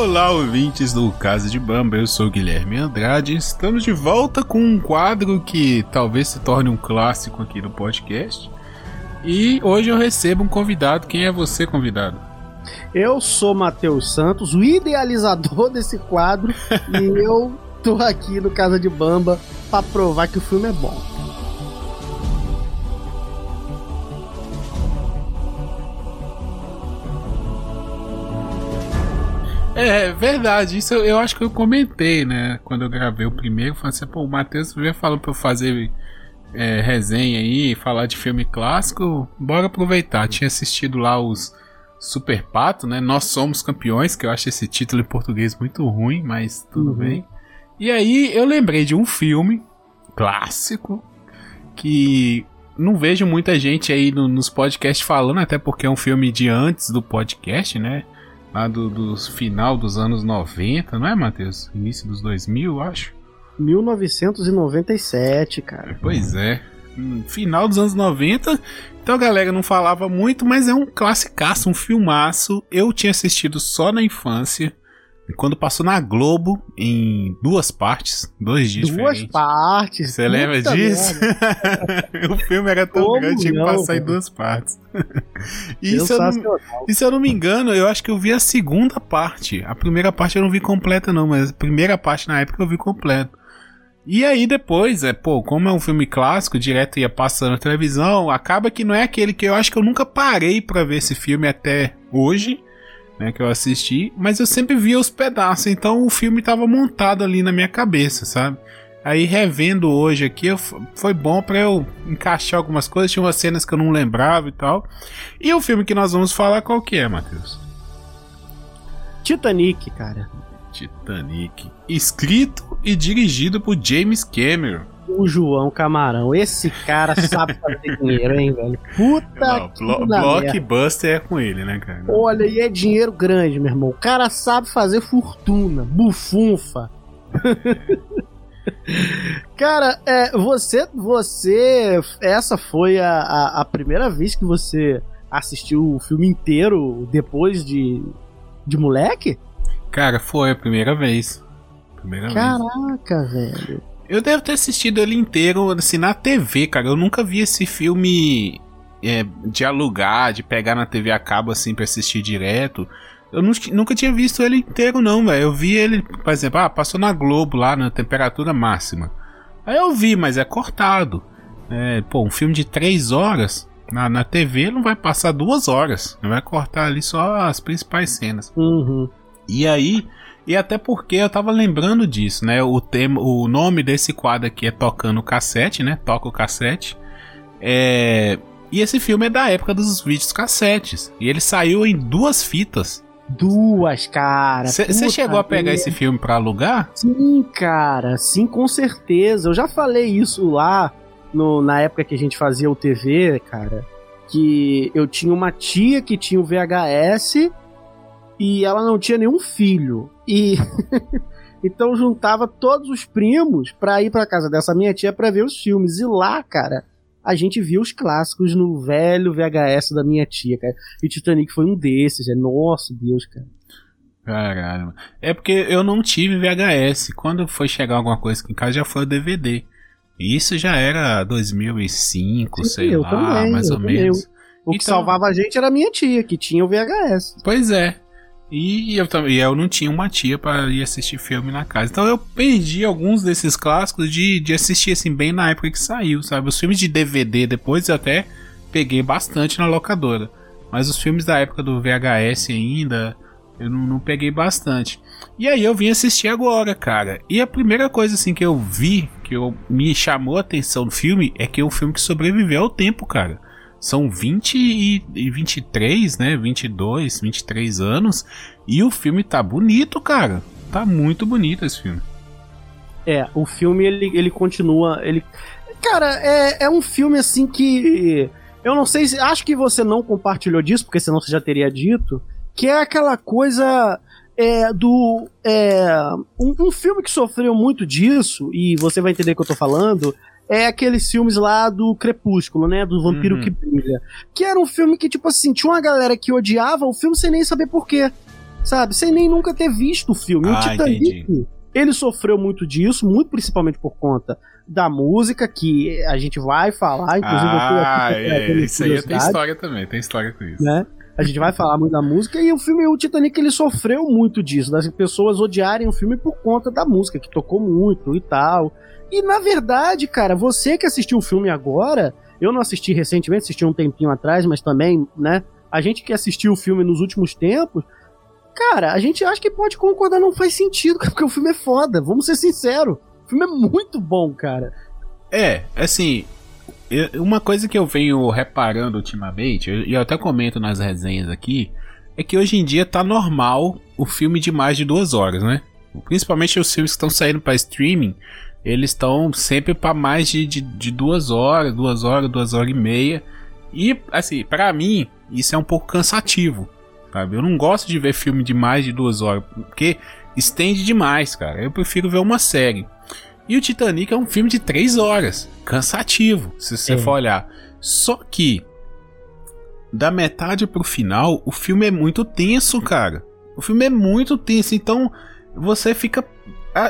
Olá, ouvintes do Casa de Bamba, eu sou Guilherme Andrade. Estamos de volta com um quadro que talvez se torne um clássico aqui no podcast. E hoje eu recebo um convidado. Quem é você, convidado? Eu sou Matheus Santos, o idealizador desse quadro, e eu tô aqui no Casa de Bamba para provar que o filme é bom. É, verdade. Isso eu, eu, acho que eu comentei, né? Quando eu gravei o primeiro, falei assim, pô, o Matheus veio falando pra eu fazer é, resenha aí, falar de filme clássico. Bora aproveitar. Tinha assistido lá os Super Pato, né? Nós Somos Campeões, que eu acho esse título em português muito ruim, mas tudo uhum. bem. E aí eu lembrei de um filme clássico que não vejo muita gente aí no, nos podcasts falando, até porque é um filme de antes do podcast, né? Lá do, do final dos anos 90, não é, Matheus? Início dos 2000, acho. 1997, cara. Pois é. Final dos anos 90. Então a galera não falava muito, mas é um classicaço, um filmaço. Eu tinha assistido só na infância. Quando passou na Globo, em duas partes, dois dias Duas partes? Você lembra disso? o filme era tão Como grande, tinha que passar em duas partes. e se eu, não, e se eu não me engano, eu acho que eu vi a segunda parte. A primeira parte eu não vi completa não, mas a primeira parte na época eu vi completa. E aí depois, é, pô, como é um filme clássico, direto ia passando na televisão, acaba que não é aquele que eu acho que eu nunca parei para ver esse filme até hoje né, que eu assisti, mas eu sempre via os pedaços, então o filme estava montado ali na minha cabeça, sabe? Aí revendo hoje aqui, eu, foi bom para eu encaixar algumas coisas, tinha umas cenas que eu não lembrava e tal. E o filme que nós vamos falar qual que é, Matheus? Titanic, cara. Titanic, escrito e dirigido por James Cameron o João Camarão. Esse cara sabe fazer dinheiro, hein, velho? Puta Não, que blo Blockbuster é com ele, né, cara? Olha, e é dinheiro grande, meu irmão. O cara sabe fazer fortuna, bufunfa. cara, é, você, você, essa foi a, a, a primeira vez que você assistiu o filme inteiro depois de, de moleque? Cara, foi a primeira vez. Primeira Caraca, vez. velho. Eu devo ter assistido ele inteiro, assim, na TV, cara. Eu nunca vi esse filme é, de alugar, de pegar na TV a cabo, assim, pra assistir direto. Eu nunca tinha visto ele inteiro, não, velho. Eu vi ele, por exemplo, ah, passou na Globo lá, na temperatura máxima. Aí eu vi, mas é cortado. É, pô, um filme de três horas, na, na TV não vai passar duas horas. Vai cortar ali só as principais cenas. Uhum. E aí, e até porque eu tava lembrando disso, né? O, tema, o nome desse quadro aqui é Tocando Cassete, né? Toca o Cassete. É... E esse filme é da época dos vídeos cassetes. E ele saiu em duas fitas. Duas, cara. Você chegou a pegar esse filme para alugar? Sim, cara. Sim, com certeza. Eu já falei isso lá no, na época que a gente fazia o TV, cara. Que eu tinha uma tia que tinha o VHS e ela não tinha nenhum filho. E então juntava todos os primos pra ir pra casa dessa minha tia pra ver os filmes. E lá, cara, a gente viu os clássicos no velho VHS da minha tia, cara. E Titanic foi um desses, é nosso Deus, cara. Caralho. É porque eu não tive VHS. Quando foi chegar alguma coisa aqui em casa já foi o DVD. Isso já era 2005, Sim, sei lá, também, mais ou menos. O então, que salvava a gente era a minha tia, que tinha o VHS. Pois é. E eu, e eu não tinha uma tia para ir assistir filme na casa. Então eu perdi alguns desses clássicos de, de assistir assim bem na época que saiu, sabe? Os filmes de DVD depois eu até peguei bastante na locadora. Mas os filmes da época do VHS ainda, eu não, não peguei bastante. E aí eu vim assistir agora, cara. E a primeira coisa assim que eu vi, que eu, me chamou a atenção no filme, é que é um filme que sobreviveu ao tempo, cara. São 20 e, e 23, né? 22, 23 anos. E o filme tá bonito, cara. Tá muito bonito esse filme. É, o filme ele, ele continua. Ele... Cara, é, é um filme assim que. Eu não sei se. Acho que você não compartilhou disso, porque senão você já teria dito. Que é aquela coisa. É, do. É, um, um filme que sofreu muito disso, e você vai entender o que eu tô falando, é aqueles filmes lá do Crepúsculo, né? Do Vampiro uhum. que Brilha. Que era um filme que, tipo assim, tinha uma galera que odiava o filme sem nem saber porquê. sabe? Sem nem nunca ter visto o filme. Ah, o Titanic, entendi. ele sofreu muito disso, muito principalmente por conta da música, que a gente vai falar, inclusive ah, eu é, isso aí tem história também, tem história com isso. Né? A gente vai falar muito da música e o filme, o Titanic, ele sofreu muito disso, das pessoas odiarem o filme por conta da música, que tocou muito e tal. E na verdade, cara, você que assistiu o filme agora, eu não assisti recentemente, assisti um tempinho atrás, mas também, né? A gente que assistiu o filme nos últimos tempos, cara, a gente acha que pode concordar, não faz sentido, porque o filme é foda, vamos ser sinceros. O filme é muito bom, cara. É, assim, uma coisa que eu venho reparando ultimamente, e eu até comento nas resenhas aqui, é que hoje em dia tá normal o filme de mais de duas horas, né? Principalmente os filmes que estão saindo para streaming, eles estão sempre para mais de, de, de, duas horas, duas horas, duas horas e meia. E, assim, para mim, isso é um pouco cansativo, sabe? Eu não gosto de ver filme de mais de duas horas, porque estende demais, cara. Eu prefiro ver uma série. E o Titanic é um filme de três horas. Cansativo, se você é. for olhar. Só que, da metade pro final, o filme é muito tenso, cara. O filme é muito tenso, então você fica.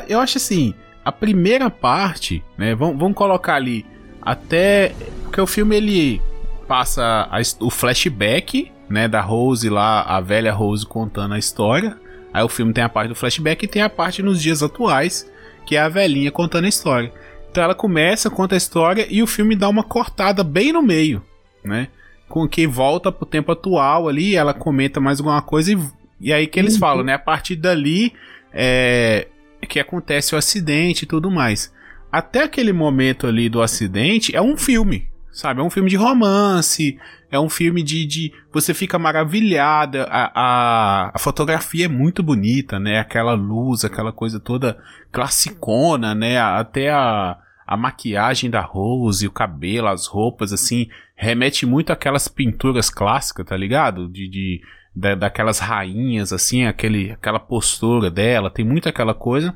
Eu acho assim, a primeira parte, né? Vamos, vamos colocar ali até. Porque o filme ele passa a, o flashback, né? Da Rose lá, a velha Rose contando a história. Aí o filme tem a parte do flashback e tem a parte nos dias atuais que é a velhinha contando a história. Então ela começa, conta a história e o filme dá uma cortada bem no meio, né? Com que volta pro tempo atual ali, ela comenta mais alguma coisa e, e aí que eles uhum. falam, né? A partir dali é que acontece o acidente e tudo mais. Até aquele momento ali do acidente é um filme, sabe? É um filme de romance, é um filme de. de você fica maravilhada. A, a, a, fotografia é muito bonita, né? Aquela luz, aquela coisa toda classicona, né? Até a, a maquiagem da Rose, o cabelo, as roupas, assim, remete muito àquelas pinturas clássicas, tá ligado? De. de da, daquelas rainhas, assim, aquele, aquela postura dela, tem muito aquela coisa.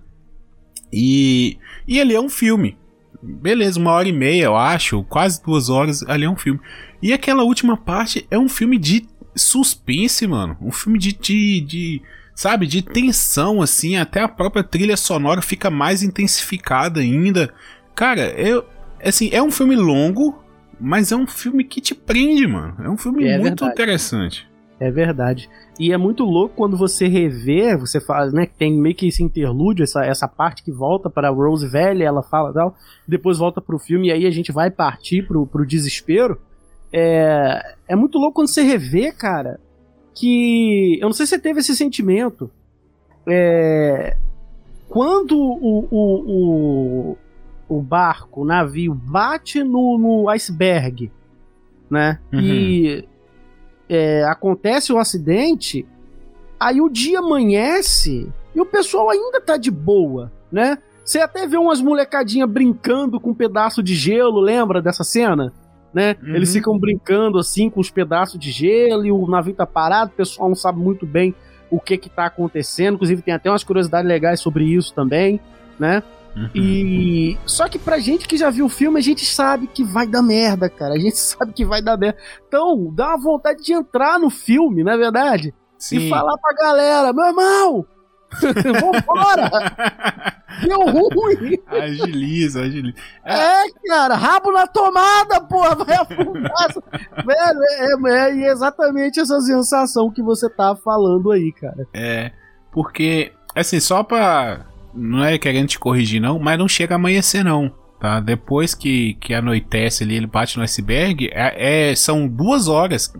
E, e ele é um filme, beleza, uma hora e meia, eu acho, quase duas horas, ali é um filme. E aquela última parte é um filme de suspense, mano. Um filme de, de, de sabe, de tensão, assim, até a própria trilha sonora fica mais intensificada ainda. Cara, eu, assim, é um filme longo, mas é um filme que te prende, mano. É um filme é muito verdade. interessante. É verdade. E é muito louco quando você revê, você fala, né, tem meio que esse interlúdio, essa, essa parte que volta para Rose velha, ela fala tal, depois volta pro filme e aí a gente vai partir pro, pro desespero. É, é muito louco quando você revê, cara, que. Eu não sei se você teve esse sentimento. É, quando o, o, o, o, barco, o navio, bate no, no iceberg, né? Uhum. E é, acontece um acidente, aí o dia amanhece e o pessoal ainda tá de boa, né? Você até vê umas molecadinhas brincando com um pedaço de gelo, lembra dessa cena? Né? Uhum. Eles ficam brincando assim com os pedaços de gelo e o navio tá parado, o pessoal não sabe muito bem o que que tá acontecendo, inclusive tem até umas curiosidades legais sobre isso também, né? Uhum. E só que pra gente que já viu o filme, a gente sabe que vai dar merda, cara. A gente sabe que vai dar merda. Então, dá uma vontade de entrar no filme, não é verdade? Sim. E falar pra galera, meu irmão, Vambora! Deu ruim! Agiliza, agiliza. É, cara, rabo na tomada, porra, vai afundar. Velho, é, é, é, exatamente essa sensação que você tá falando aí, cara. É, porque, assim, só pra não é querendo te corrigir, não, mas não chega a amanhecer, não. Tá? Depois que, que anoitece ali, ele bate no iceberg, é, é são duas horas.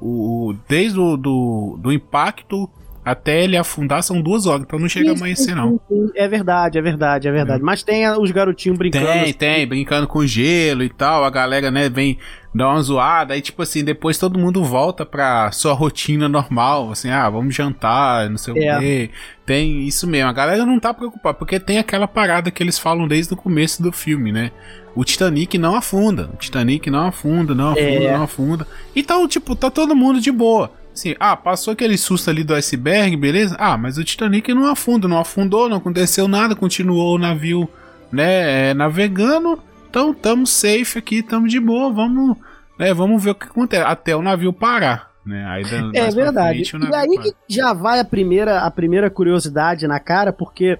O, desde o do, do impacto até ele afundar são duas horas, então não chega a amanhecer, não. É verdade, é verdade, é verdade. É. Mas tem os garotinhos brincando. Tem, assim. tem, brincando com gelo e tal. A galera, né, vem dar uma zoada. Aí, tipo assim, depois todo mundo volta pra sua rotina normal. Assim, ah, vamos jantar, não sei é. o quê. Tem isso mesmo. A galera não tá preocupada, porque tem aquela parada que eles falam desde o começo do filme, né? O Titanic não afunda. O Titanic não afunda, não afunda, é. não afunda. Então, tipo, tá todo mundo de boa. Assim, ah, passou aquele susto ali do iceberg, beleza? Ah, mas o Titanic não afunda, não afundou, não aconteceu nada, continuou o navio, né, é, navegando. Então, estamos safe aqui, estamos de boa, vamos, né, vamos ver o que acontece até o navio parar, né? Aí, é verdade. Frente, e aí que já vai a primeira, a primeira curiosidade na cara, porque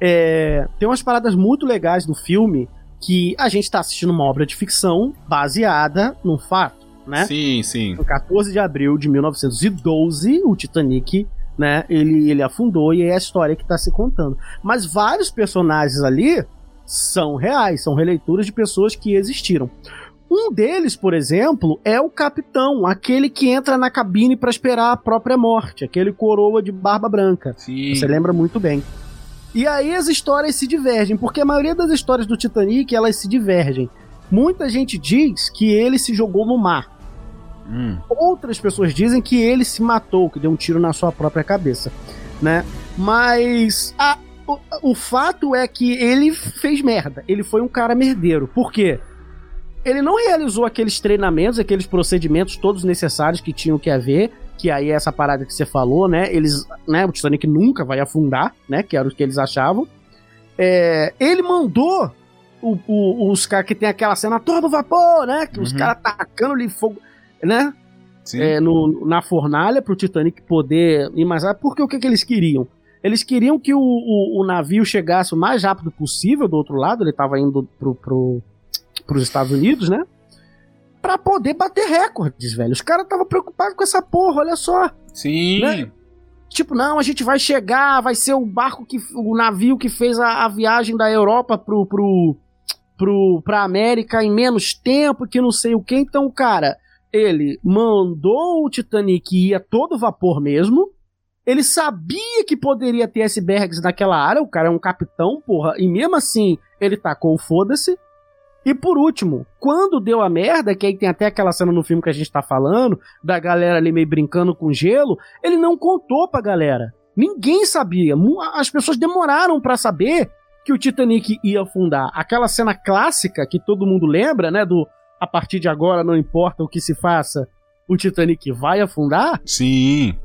é, tem umas paradas muito legais do filme que a gente está assistindo uma obra de ficção baseada num fato, né? Sim, sim. No 14 de abril de 1912, o Titanic, né, ele, ele afundou e é a história que está se contando. Mas vários personagens ali são reais, são releituras de pessoas que existiram. Um deles, por exemplo, é o capitão, aquele que entra na cabine para esperar a própria morte, aquele coroa de barba branca. Sim. Você lembra muito bem. E aí as histórias se divergem, porque a maioria das histórias do Titanic elas se divergem. Muita gente diz que ele se jogou no mar. Hum. Outras pessoas dizem que ele se matou, que deu um tiro na sua própria cabeça, né? Mas a, o, o fato é que ele fez merda. Ele foi um cara merdeiro. Por quê? ele não realizou aqueles treinamentos, aqueles procedimentos todos necessários que tinham que haver, que aí é essa parada que você falou, né? Eles, né? O Titanic nunca vai afundar, né? Que era o que eles achavam. É, ele mandou o, o, os caras que tem aquela cena todo vapor, né? Que uhum. os caras tacando ali fogo, né? É, no, na fornalha pro Titanic poder ir mais rápido. Porque o que, que eles queriam? Eles queriam que o, o, o, navio chegasse o mais rápido possível do outro lado. Ele tava indo pro, pro, pros Estados Unidos, né? Pra poder bater recordes, velho. Os caras estavam preocupados com essa porra, olha só. Sim. Né? Tipo, não, a gente vai chegar, vai ser o barco que. o navio que fez a, a viagem da Europa pro, pro, pro, pra América em menos tempo, que não sei o que. Então, cara, ele mandou o Titanic ir a todo vapor mesmo. Ele sabia que poderia ter icebergs naquela área, o cara é um capitão, porra, e mesmo assim ele tacou o foda-se. E por último, quando deu a merda, que aí tem até aquela cena no filme que a gente tá falando, da galera ali meio brincando com gelo, ele não contou pra galera. Ninguém sabia. As pessoas demoraram para saber que o Titanic ia afundar. Aquela cena clássica que todo mundo lembra, né? Do a partir de agora não importa o que se faça, o Titanic vai afundar. Sim.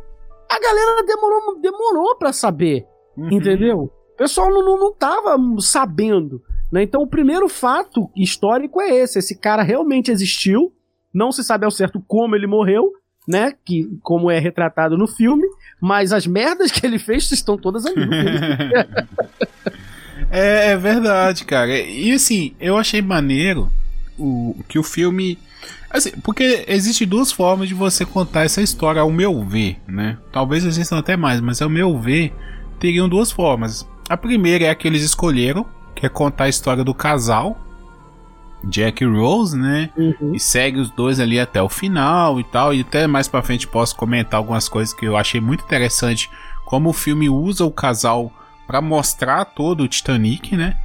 A galera demorou, demorou para saber. Uhum. Entendeu? O pessoal não, não, não tava sabendo. Né? Então, o primeiro fato histórico é esse: esse cara realmente existiu, não se sabe ao certo como ele morreu, né? Que, como é retratado no filme, mas as merdas que ele fez estão todas ali é, é, verdade, cara. E assim, eu achei maneiro o, que o filme. Assim, porque existe duas formas de você contar essa história, ao meu ver, né? Talvez existam até mais, mas ao meu ver, teriam duas formas. A primeira é a que eles escolheram, que é contar a história do casal, Jack e Rose, né? Uhum. E segue os dois ali até o final e tal. E até mais pra frente posso comentar algumas coisas que eu achei muito interessante. Como o filme usa o casal para mostrar todo o Titanic, né?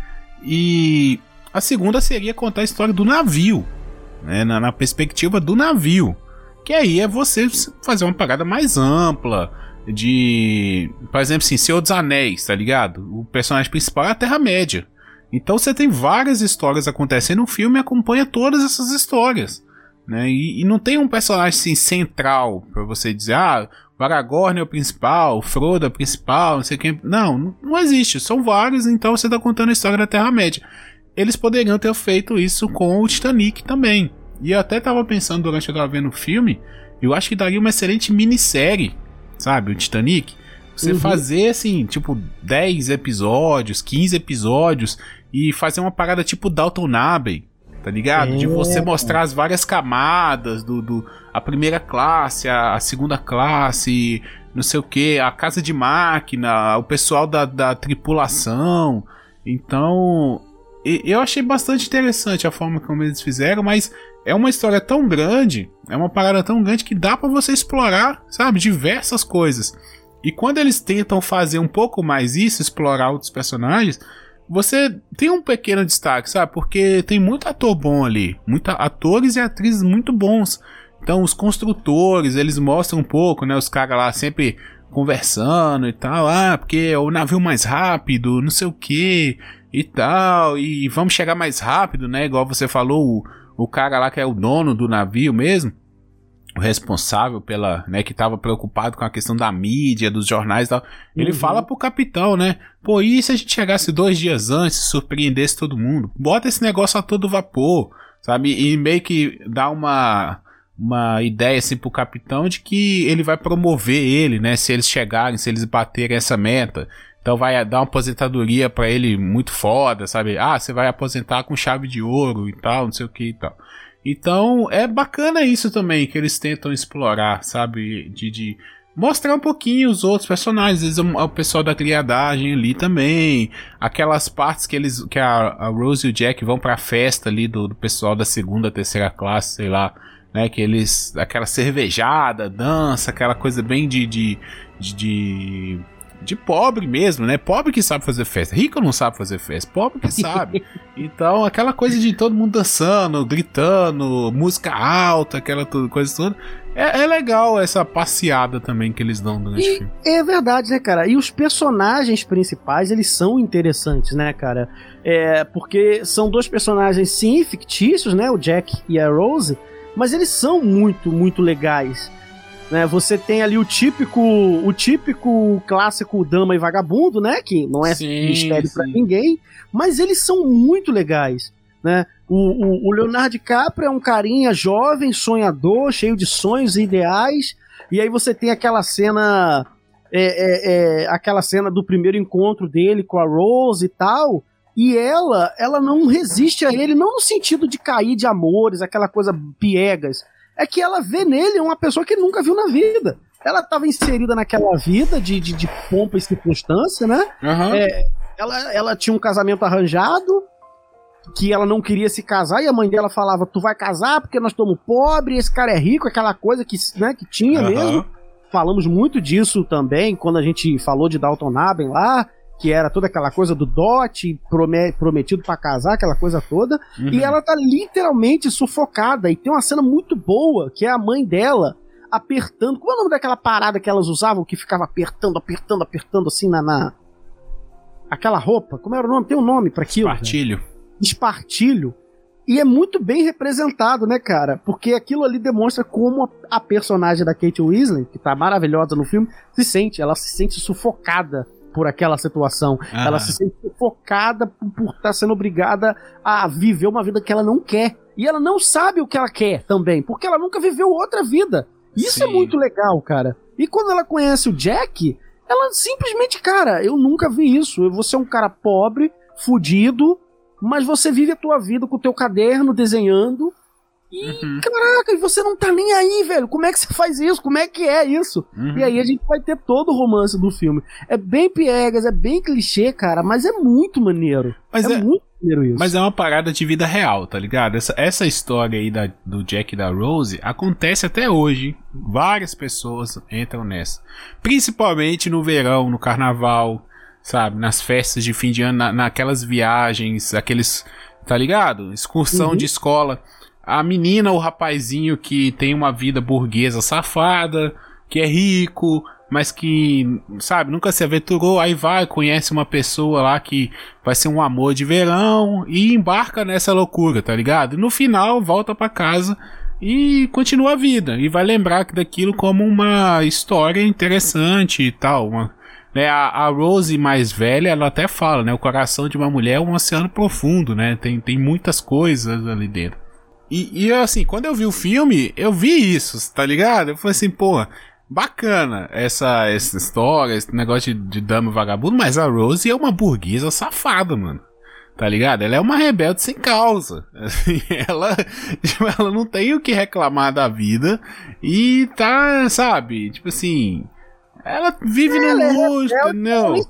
E a segunda seria contar a história do navio, né? Na, na perspectiva do navio. Que aí é você fazer uma parada mais ampla. De. Por exemplo, assim, Senhor dos Anéis, tá ligado? O personagem principal é a Terra-média. Então você tem várias histórias acontecendo no filme acompanha todas essas histórias. Né? E, e não tem um personagem assim, central para você dizer, ah, o Aragorn é o principal, o Frodo é o principal, não sei quem. Não, não existe. São vários, então você está contando a história da Terra-média. Eles poderiam ter feito isso com o Titanic também. E eu até estava pensando durante eu tava vendo o filme, eu acho que daria uma excelente minissérie, sabe? O Titanic. Você uhum. fazer assim, tipo, 10 episódios, 15 episódios, e fazer uma parada tipo Dalton Abbey, tá ligado? É. De você mostrar as várias camadas do, do a primeira classe, a, a, segunda classe, não sei o que, a casa de máquina, o pessoal da, da tripulação. Então, eu achei bastante interessante a forma como eles fizeram, mas é uma história tão grande, é uma parada tão grande que dá para você explorar, sabe, diversas coisas. E quando eles tentam fazer um pouco mais isso, explorar outros personagens, você tem um pequeno destaque, sabe? Porque tem muito ator bom ali, muita atores e atrizes muito bons. Então os construtores, eles mostram um pouco, né, os caras lá sempre conversando e tal, ah, porque é o navio mais rápido, não sei o que e tal, e vamos chegar mais rápido, né? Igual você falou, o, o cara lá que é o dono do navio mesmo, o responsável pela, né, que estava preocupado com a questão da mídia, dos jornais e tal, ele uhum. fala pro capitão, né, pô, e se a gente chegasse dois dias antes e surpreendesse todo mundo? Bota esse negócio a todo vapor, sabe, e meio que dá uma, uma ideia assim pro capitão de que ele vai promover ele, né? Se eles chegarem, se eles baterem essa meta. Então vai dar uma aposentadoria para ele muito foda, sabe? Ah, você vai aposentar com chave de ouro e tal, não sei o que e tal. Então é bacana isso também que eles tentam explorar, sabe? De, de mostrar um pouquinho os outros personagens, às vezes o pessoal da criadagem ali também, aquelas partes que eles que a, a Rose e o Jack vão pra festa ali do, do pessoal da segunda, terceira classe, sei lá, né, que eles aquela cervejada, dança, aquela coisa bem de, de, de, de de pobre mesmo, né? Pobre que sabe fazer festa. Rico não sabe fazer festa, pobre que sabe. então, aquela coisa de todo mundo dançando, gritando, música alta, aquela tudo, coisa toda. É, é, legal essa passeada também que eles dão durante o filme. É verdade, né, cara? E os personagens principais, eles são interessantes, né, cara? É, porque são dois personagens, sim, fictícios, né? O Jack e a Rose. Mas eles são muito, muito legais. Né, você tem ali o típico, o típico clássico dama e vagabundo, né? Que não é sim, mistério para ninguém, mas eles são muito legais, né? O, o, o, Leonardo DiCaprio é um carinha jovem, sonhador, cheio de sonhos e ideais. E aí você tem aquela cena, é, é, é, aquela cena do primeiro encontro dele com a Rose e tal. E ela, ela não resiste a ele, não no sentido de cair de amores, aquela coisa piegas é que ela vê nele uma pessoa que nunca viu na vida. Ela estava inserida naquela vida de, de, de, pompa e circunstância, né? Uhum. É, ela, ela tinha um casamento arranjado, que ela não queria se casar, e a mãe dela falava: Tu vai casar porque nós estamos pobres, esse cara é rico, aquela coisa que, né, que tinha uhum. mesmo. Falamos muito disso também quando a gente falou de Dalton Aben lá que era toda aquela coisa do dote prometido para casar, aquela coisa toda, uhum. e ela tá literalmente sufocada. E tem uma cena muito boa, que é a mãe dela apertando. Como é o nome daquela parada que elas usavam que ficava apertando, apertando, apertando assim na. na... Aquela roupa? Como era o nome? Tem um nome para aquilo? Espartilho. Né? Espartilho. E é muito bem representado, né, cara? Porque aquilo ali demonstra como a personagem da Kate Weasley, que tá maravilhosa no filme, se sente. Ela se sente sufocada por aquela situação. Ah. Ela se sente focada por estar tá sendo obrigada a viver uma vida que ela não quer. E ela não sabe o que ela quer também, porque ela nunca viveu outra vida. Isso é Sim. é muito legal, cara. E quando ela conhece o Jack, ela simplesmente, cara, eu nunca vi isso. Você é um cara pobre, fudido, mas você vive a tua vida com o teu caderno desenhando e, uhum. caraca, e você não tá nem aí, velho. Como é que você faz isso? Como é que é isso? Uhum. E aí a gente vai ter todo o romance do filme. É bem piegas, é bem clichê, cara, mas é muito maneiro. Mas é, é muito maneiro isso. Mas é uma parada de vida real, tá ligado? Essa, essa história aí da, do Jack e da Rose acontece até hoje. Várias pessoas entram nessa. Principalmente no verão, no carnaval, sabe? Nas festas de fim de ano, na, naquelas viagens, aqueles. Tá ligado? Excursão uhum. de escola a menina ou rapazinho que tem uma vida burguesa safada, que é rico, mas que, sabe, nunca se aventurou, aí vai, conhece uma pessoa lá que vai ser um amor de verão e embarca nessa loucura, tá ligado? E no final volta para casa e continua a vida e vai lembrar daquilo como uma história interessante e tal, uma, né, a, a, Rose mais velha, ela até fala, né, o coração de uma mulher é um oceano profundo, né, tem, tem muitas coisas ali dentro. E, e assim, quando eu vi o filme, eu vi isso, tá ligado? Eu falei assim, pô, bacana essa, essa história, esse negócio de, de dama vagabundo, mas a Rose é uma burguesa safada, mano. Tá ligado? Ela é uma rebelde sem causa. Assim, ela, tipo, ela não tem o que reclamar da vida e tá, sabe? Tipo assim, ela vive no luxo, é, entendeu? que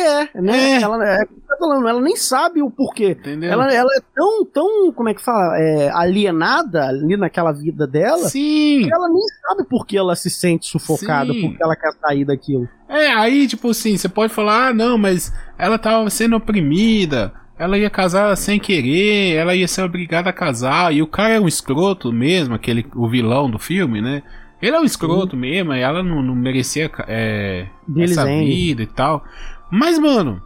é, né? É. Ela, é, tá falando, ela nem sabe o porquê. Entendeu? Ela, ela é tão, tão, como é que fala, é, alienada ali naquela vida dela. Sim. Que ela nem sabe por que ela se sente sufocada, Sim. porque ela quer sair daquilo. É, aí, tipo assim, você pode falar, ah, não, mas ela tava sendo oprimida. Ela ia casar sem querer, ela ia ser obrigada a casar, e o cara é um escroto mesmo, aquele, o vilão do filme, né? Ele é um escroto Sim. mesmo, ela não, não merecia é, essa vida e tal. Mas, mano,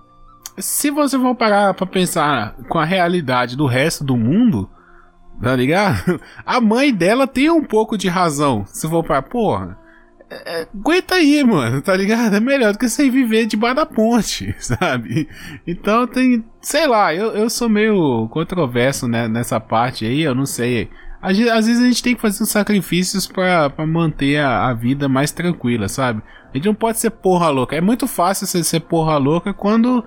se você for parar pra pensar com a realidade do resto do mundo, tá ligado? A mãe dela tem um pouco de razão. Se for pra, porra, é, é, aguenta aí, mano, tá ligado? É melhor do que você viver debaixo da ponte, sabe? Então tem, sei lá, eu, eu sou meio controverso né, nessa parte aí, eu não sei às vezes a gente tem que fazer sacrifícios para manter a, a, vida mais tranquila, sabe? A gente não pode ser porra louca. É muito fácil você ser porra louca quando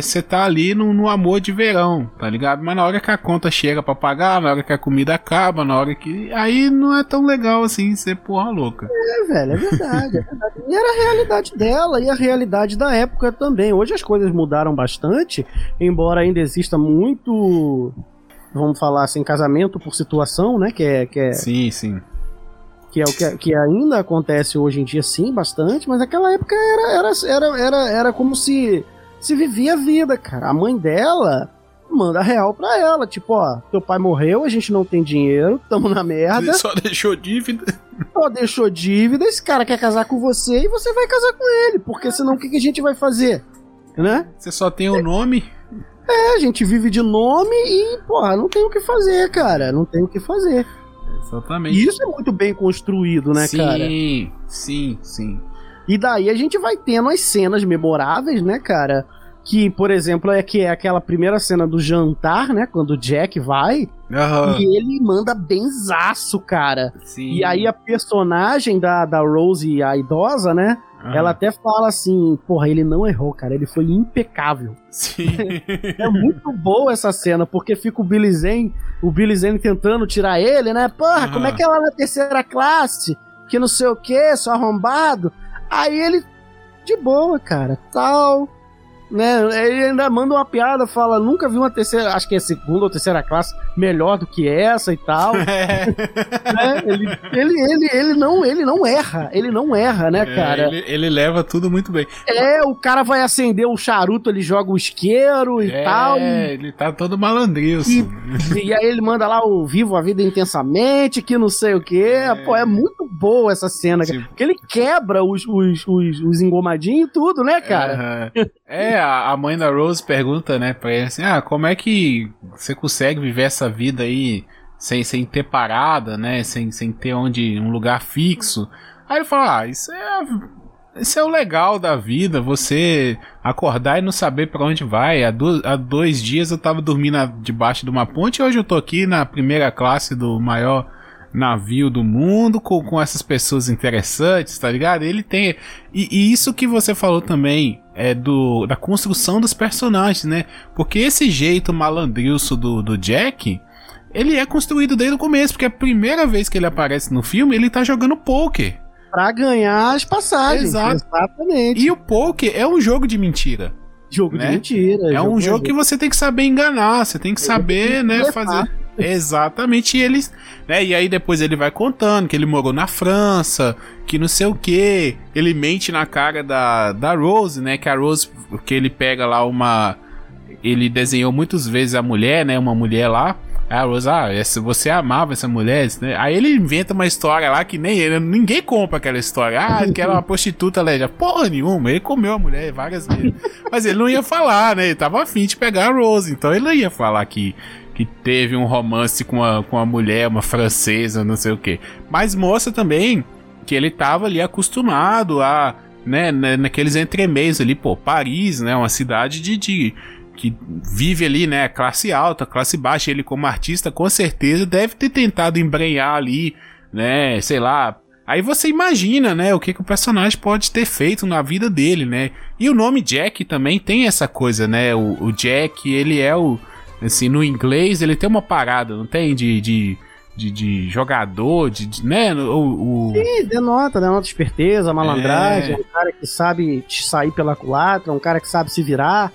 você é, tá ali no, no, amor de verão, tá ligado? Mas na hora que a conta chega para pagar, na hora que a comida acaba, na hora que. Aí não é tão legal assim ser porra louca. É, velho, é verdade, é verdade. E era a realidade dela e a realidade da época também. Hoje as coisas mudaram bastante, embora ainda exista muito. Vamos falar assim, casamento por situação, né? Que é. Que é... Sim, sim que é o que, que, ainda acontece hoje em dia, sim, bastante, mas naquela época era, era, era, era, era como se se vivia a vida, cara. A mãe dela manda real pra ela. Tipo, ó, teu pai morreu, a gente não tem dinheiro, tamo na merda. Ele só deixou dívida. Só deixou dívida, esse cara quer casar com você e você vai casar com ele. Porque senão o que, que a gente vai fazer? Né? Você só tem o um nome? É, a gente vive de nome e, porra, não tem o que fazer, cara. Não tem o que fazer. Exatamente. E isso é muito bem construído, né, sim, cara? Sim, sim, sim. E daí a gente vai tendo as cenas memoráveis, né, cara? Que, por exemplo, é que é aquela primeira cena do jantar, né? Quando o Jack vai. Uhum. E ele manda benzaço, cara. Sim. E aí a personagem da, da Rose, a idosa, né? Uhum. Ela até fala assim, porra, ele não errou, cara, ele foi impecável. Sim. é muito boa essa cena, porque fica o Billy Zane, o Billy Zane tentando tirar ele, né? Porra, uhum. como é que ela é na terceira classe? Que não sei o que, só arrombado. Aí ele, de boa, cara, tal. Né? Ele ainda manda uma piada, fala, nunca vi uma terceira, acho que é segunda ou terceira classe melhor do que essa e tal. É. Né? Ele, ele, ele, ele, não, ele não erra, ele não erra, né, é, cara? Ele, ele, leva tudo muito bem. É, o cara vai acender um charuto, ele joga o isqueiro e é, tal. É, ele tá todo malandrinho. E, e, aí ele manda lá o Vivo a Vida Intensamente, que não sei o que. É. Pô, é muito boa essa cena, tipo... porque ele quebra os, os, os, os engomadinhos e tudo, né, cara? É, a mãe da Rose pergunta, né, pra ele assim, ah, como é que você consegue viver essa vida aí sem, sem ter parada, né? Sem, sem ter onde um lugar fixo. Aí ele fala: Ah, isso é. Isso é o legal da vida, você acordar e não saber para onde vai. Há, do, há dois dias eu tava dormindo debaixo de uma ponte e hoje eu tô aqui na primeira classe do maior navio do mundo com, com essas pessoas interessantes, tá ligado? Ele tem. E, e, isso que você falou também é do da construção dos personagens, né? Porque esse jeito malandrilso do, do Jack ele é construído desde o começo, porque a primeira vez que ele aparece no filme, ele tá jogando poker. Pra ganhar as passagens. Exato. Exatamente. E o poker é um jogo de mentira. Jogo né? de mentira. É jogo um jogo que você tem que saber enganar, você tem que saber, né, fazer. Exatamente, e eles, né, e aí depois ele vai contando que ele morou na França, que não sei o que, ele mente na cara da, da Rose, né, que a Rose, que ele pega lá uma, ele desenhou muitas vezes a mulher, né, uma mulher lá, a Rose, ah, você amava essa mulher, né? Aí ele inventa uma história lá que nem ele, ninguém compra aquela história. Ah, que era uma prostituta leja. Porra nenhuma, ele comeu a mulher várias vezes. Mas ele não ia falar, né? Ele tava afim de pegar a Rose, então ele não ia falar que, que teve um romance com uma, com uma mulher, uma francesa, não sei o que. Mas mostra também que ele tava ali acostumado a, né, naqueles entremeios ali, pô, Paris, né? Uma cidade de, de que vive ali, né, classe alta, classe baixa, ele como artista com certeza deve ter tentado embrenhar ali, né, sei lá. Aí você imagina, né, o que, que o personagem pode ter feito na vida dele, né? E o nome Jack também tem essa coisa, né? O, o Jack, ele é o assim, no inglês ele tem uma parada, não tem de, de de, de, jogador, de, de né? O, o... Sim, denota, denota esperteza, malandragem, é... um cara que sabe sair pela culatra, um cara que sabe se virar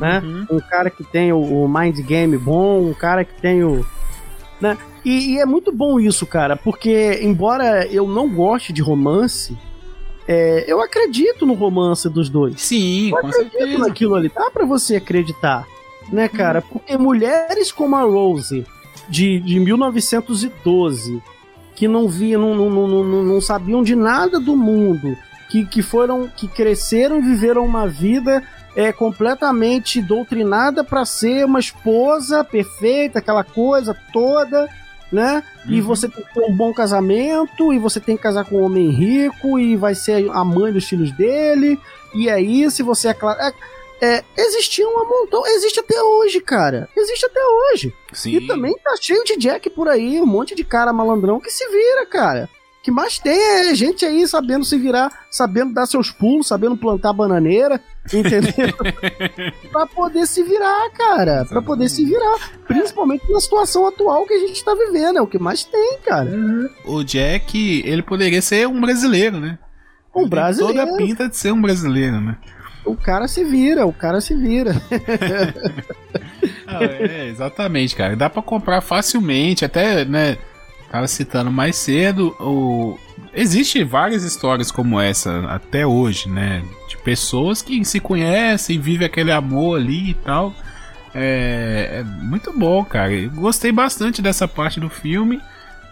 né? Uhum. Um cara que tem o, o, mind game bom, um cara que tem o. Né? E, e, é muito bom isso, cara, porque embora eu não goste de romance, é, eu acredito no romance dos dois. Sim, eu com acredito certeza. naquilo ali. Dá pra você acreditar, né, cara? Porque mulheres como a Rose, de, de 1912, que não via, não, não, não, não, não sabiam de nada do mundo, que, que foram, que cresceram e viveram uma vida é completamente doutrinada para ser uma esposa perfeita, aquela coisa toda, né? Uhum. E você tem que ter um bom casamento, e você tem que casar com um homem rico, e vai ser a mãe dos filhos dele, e é isso, e você é, é é, existia um montão. Existe até hoje, cara. Existe até hoje. Sim. E também tá cheio de Jack por aí, um monte de cara malandrão que se vira, cara. O que mais tem é gente aí sabendo se virar, sabendo dar seus pulos, sabendo plantar bananeira, entendeu? pra poder se virar, cara. Pra poder se virar. Principalmente na situação atual que a gente tá vivendo. É o que mais tem, cara. O Jack, ele poderia ser um brasileiro, né? Um brasileiro. toda a pinta de ser um brasileiro, né? O cara se vira, o cara se vira. ah, é, exatamente, cara. Dá para comprar facilmente, até, né? Tava citando mais cedo, o... existe várias histórias como essa até hoje, né? De pessoas que se conhecem, vivem aquele amor ali e tal. É, é muito bom, cara. Eu gostei bastante dessa parte do filme.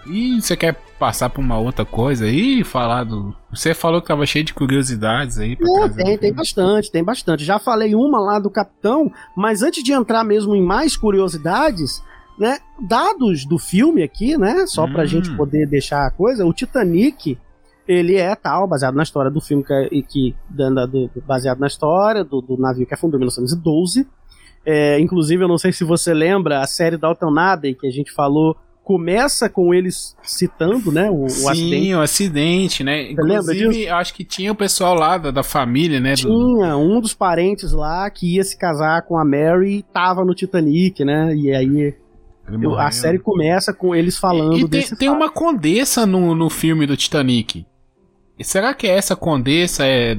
E você quer passar por uma outra coisa aí, falar do. Você falou que tava cheio de curiosidades aí. Não, tem, tem bastante, tem bastante. Já falei uma lá do Capitão, mas antes de entrar mesmo em mais curiosidades, né? Dados do filme aqui, né? Só pra hum. gente poder deixar a coisa, o Titanic, ele é tal, baseado na história do filme, que, que do, baseado na história do, do navio que afundou em 1912. É, inclusive, eu não sei se você lembra, a série Dalton Abbey, que a gente falou, começa com eles citando, né, o, Sim, o acidente. o acidente, né? Você Inclusive, acho que tinha o pessoal lá da, da família, né? Tinha, do... um dos parentes lá que ia se casar com a Mary tava no Titanic, né? E aí a série começa com eles falando e, e tem, tem uma condessa no, no filme do Titanic. E será que essa condessa é,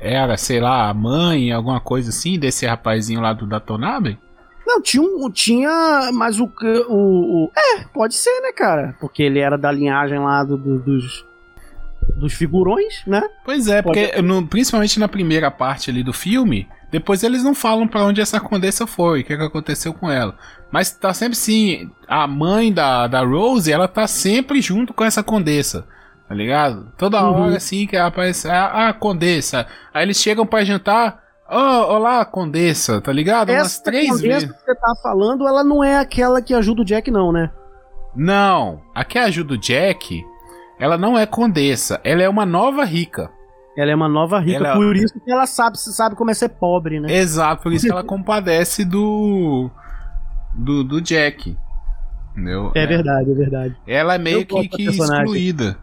era, sei lá, a mãe, alguma coisa assim, desse rapazinho lá do Datonabe? Não, tinha um. Tinha. Mas o, o, o, É, pode ser, né, cara? Porque ele era da linhagem lá do, do, dos. Dos figurões, né? Pois é, porque no, principalmente na primeira parte ali do filme, depois eles não falam para onde essa condessa foi, o que, que aconteceu com ela. Mas tá sempre sim, a mãe da, da Rose, ela tá sempre junto com essa condessa. Tá ligado? Toda uhum. hora assim que ela aparece, a, a condessa. Aí eles chegam para jantar, Oh, olá, Condessa, tá ligado? Essa Umas três vezes. que você tá falando, ela não é aquela que ajuda o Jack, não, né? Não, a que ajuda o Jack, ela não é Condessa, ela é uma nova rica. Ela é uma nova rica, ela... por isso que ela sabe, sabe como é ser pobre, né? Exato, por isso que ela compadece do, do, do Jack. Entendeu? É, é, verdade, é verdade. Ela é meio que, que excluída.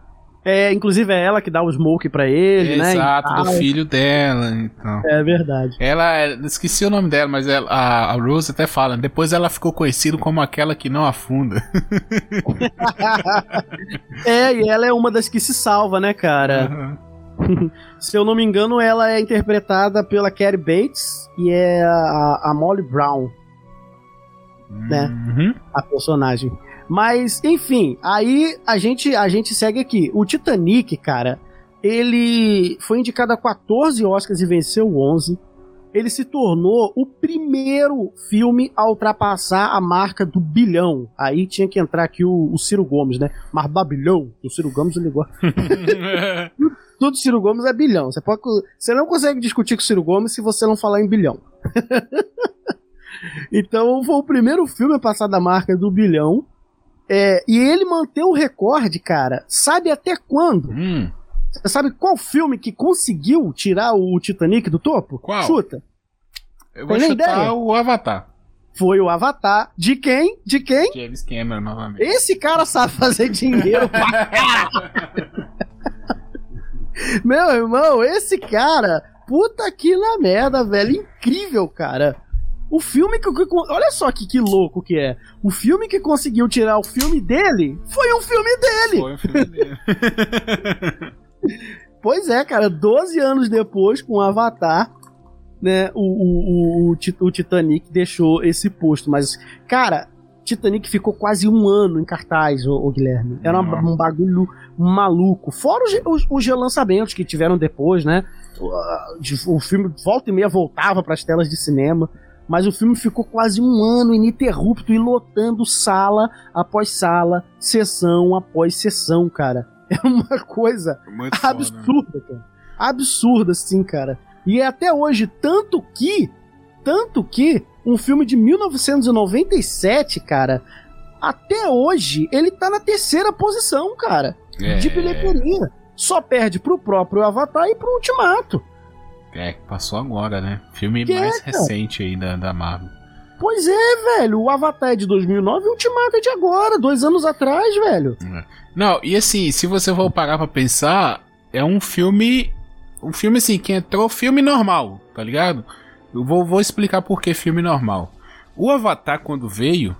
É, inclusive é ela que dá o smoke pra ele, Exato, né? Exato, do filho dela, então. É verdade. Ela, esqueci o nome dela, mas ela, a, a Rose até fala, depois ela ficou conhecida como aquela que não afunda. é, e ela é uma das que se salva, né, cara? Uhum. Se eu não me engano, ela é interpretada pela Carrie Bates e é a, a Molly Brown. Né? Uhum. A personagem. Mas, enfim, aí a gente, a gente segue aqui. O Titanic, cara, ele foi indicado a 14 Oscars e venceu 11. Ele se tornou o primeiro filme a ultrapassar a marca do bilhão. Aí tinha que entrar aqui o, o Ciro Gomes, né? Mas babilhão, o Ciro Gomes gosta. Tudo Ciro Gomes é bilhão. Você, pode, você não consegue discutir com o Ciro Gomes se você não falar em bilhão. então foi o primeiro filme a passar da marca do bilhão. É, e ele manteve o recorde, cara, sabe até quando? Hum. Você sabe qual filme que conseguiu tirar o Titanic do topo? Qual? Chuta. Eu vou Tem chutar ideia? o Avatar. Foi o Avatar. De quem? De quem? James Cameron, novamente. Esse cara sabe fazer dinheiro pra caralho. Meu irmão, esse cara, puta que na merda, velho. Incrível, cara. O filme que. Olha só que, que louco que é. O filme que conseguiu tirar o filme dele foi um filme dele. Foi um filme dele. pois é, cara. 12 anos depois, com o Avatar, né? O, o, o, o Titanic deixou esse posto. Mas, cara, Titanic ficou quase um ano em cartaz, o, o Guilherme. Era um, um bagulho maluco. Fora os, os, os relançamentos que tiveram depois, né? O, o filme volta e meia voltava para as telas de cinema mas o filme ficou quase um ano ininterrupto e lotando sala após sala, sessão após sessão, cara. É uma coisa Muito absurda, foda. cara. Absurda, sim, cara. E é até hoje, tanto que, tanto que, um filme de 1997, cara, até hoje, ele tá na terceira posição, cara. É. De bilheteria. Só perde pro próprio Avatar e pro Ultimato. É, passou agora, né? Filme que mais é, recente aí da, da Marvel. Pois é, velho. O Avatar é de 2009 e o Ultimato é de agora, dois anos atrás, velho. É. Não, e assim, se você for parar pra pensar, é um filme. Um filme assim, que entrou filme normal, tá ligado? Eu vou, vou explicar por que filme normal. O Avatar, quando veio,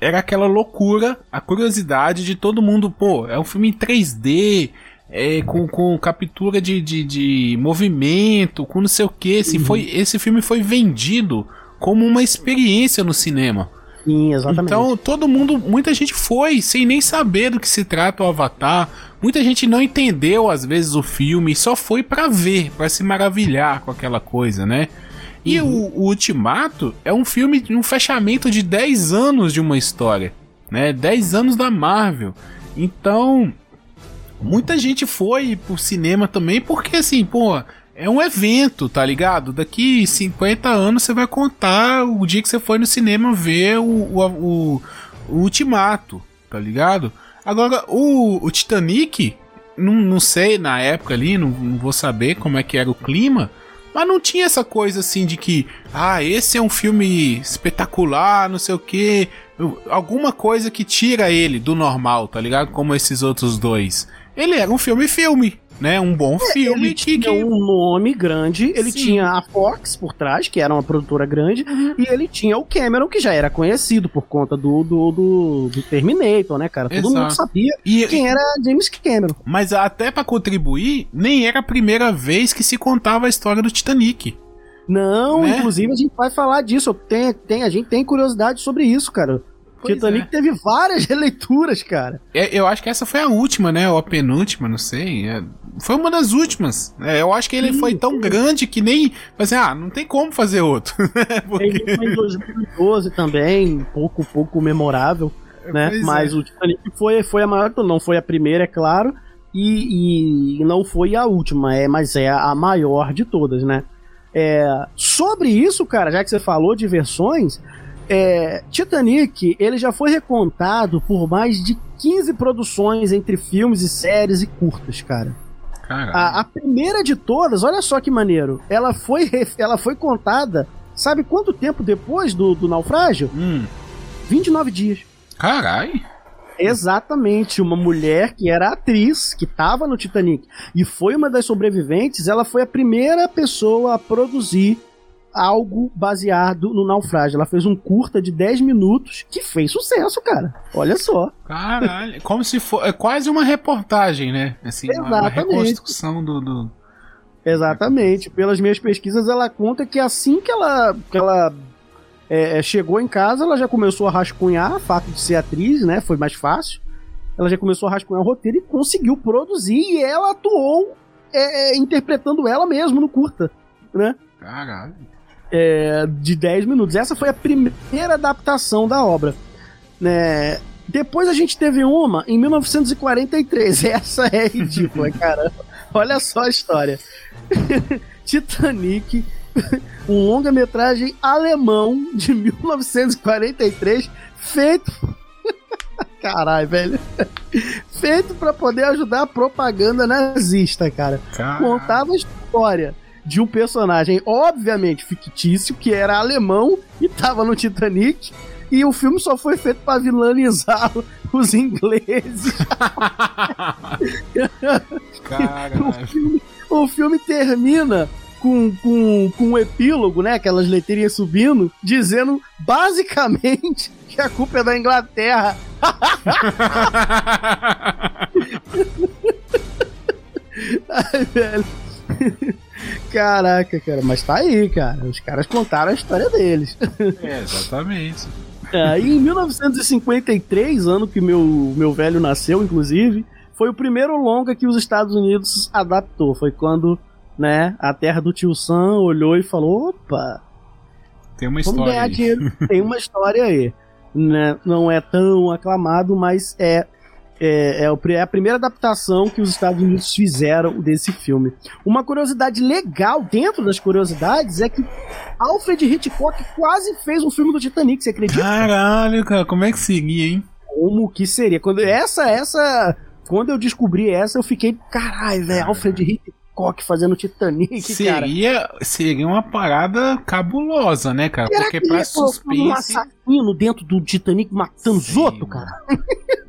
era aquela loucura, a curiosidade de todo mundo, pô, é um filme em 3D, é, com, com captura de, de, de movimento, com não sei o que. Esse, uhum. foi, esse filme foi vendido como uma experiência no cinema. Sim, exatamente. Então todo mundo, muita gente foi sem nem saber do que se trata o Avatar. Muita gente não entendeu às vezes o filme, só foi para ver, para se maravilhar com aquela coisa, né? E uhum. o, o, Ultimato é um filme, um fechamento de 10 anos de uma história, né? 10 anos da Marvel. Então, muita gente foi pro cinema também porque assim, pô, é um evento, tá ligado? Daqui 50 anos você vai contar o dia que você foi no cinema ver o, o, o, o Ultimato, tá ligado? Agora, o, o Titanic, não, não sei na época ali, não, não vou saber como é que era o clima, mas não tinha essa coisa assim de que, ah, esse é um filme espetacular, não sei o que. Alguma coisa que tira ele do normal, tá ligado? Como esses outros dois. Ele era um filme-filme, né? Um bom é, filme. Ele que, tinha um nome grande, ele Sim. tinha a Fox por trás, que era uma produtora grande, uhum. e ele tinha o Cameron, que já era conhecido por conta do, do, do, do Terminator, né, cara? Todo Exato. mundo sabia e, quem era James Cameron. Mas até para contribuir, nem era a primeira vez que se contava a história do Titanic. Não, né? inclusive a gente vai falar disso. Tem, tem, a gente tem curiosidade sobre isso, cara. Pois Titanic é. teve várias releituras, cara. É, eu acho que essa foi a última, né? Ou a penúltima, não sei. É, foi uma das últimas. É, eu acho que ele Sim, foi tão grande que nem. Assim, ah, não tem como fazer outro. Porque... Ele foi em 2012 também, pouco, pouco memorável. Né? Pois Mas é. o Titanic foi, foi a maior, não foi a primeira, é claro, e, e não foi a última, é, mas é a maior de todas, né? É, sobre isso, cara, já que você falou de versões, é, Titanic, ele já foi recontado por mais de 15 produções entre filmes e séries e curtas, cara. A, a, primeira de todas, olha só que maneiro. Ela foi, ela foi contada, sabe quanto tempo depois do, do naufrágio? Hum. 29 dias. Carai! Exatamente, uma mulher que era atriz, que estava no Titanic e foi uma das sobreviventes, ela foi a primeira pessoa a produzir algo baseado no naufrágio. Ela fez um curta de 10 minutos que fez sucesso, cara. Olha só. Caralho, como se for. É quase uma reportagem, né? Assim, Exatamente. Uma, reconstrução do, do. Exatamente. Pelas minhas pesquisas, ela conta que assim que ela, que ela é, é chegou em casa, ela já começou a rascunhar, o fato de ser atriz, né? Foi mais fácil. Ela já começou a rascunhar o roteiro e conseguiu produzir, e ela atuou é, é interpretando ela mesma no curta, né? Caralho é, de 10 minutos. Essa foi a primeira adaptação da obra. Né? Depois a gente teve uma em 1943. Essa é ridícula, cara. Olha só a história. Titanic, um longa-metragem alemão de 1943, feito. Caralho, velho. Feito para poder ajudar a propaganda nazista, cara. Caralho. Contava a história de um personagem obviamente fictício, que era alemão e tava no Titanic. E o filme só foi feito para vilanizar os ingleses. o, filme, o filme termina com, com, com um epílogo, né? Aquelas letrinhas subindo, dizendo basicamente que a culpa é da Inglaterra. Ai, velho. Caraca, cara, mas tá aí, cara. Os caras contaram a história deles. É, exatamente. É, em 1953, ano que meu, meu velho nasceu, inclusive, foi o primeiro longa que os Estados Unidos adaptou. Foi quando, né, a terra do tio Sam olhou e falou: opa, tem uma vamos ganhar aí. Tem uma história aí. Né? Não é tão aclamado, mas é é, é, é, a primeira adaptação que os Estados Unidos fizeram desse filme. Uma curiosidade legal dentro das curiosidades é que Alfred Hitchcock quase fez um filme do Titanic, você acredita? Caralho, cara, como é que seria, hein? Como que seria? Quando essa, essa, quando eu descobri essa, eu fiquei, caralho, velho, Alfred Hitchcock Hitchcock fazendo Titanic, seria, cara. Seria uma parada cabulosa, né, cara? Será Porque pra suspense... um assassino dentro do Titanic matando os outros, cara?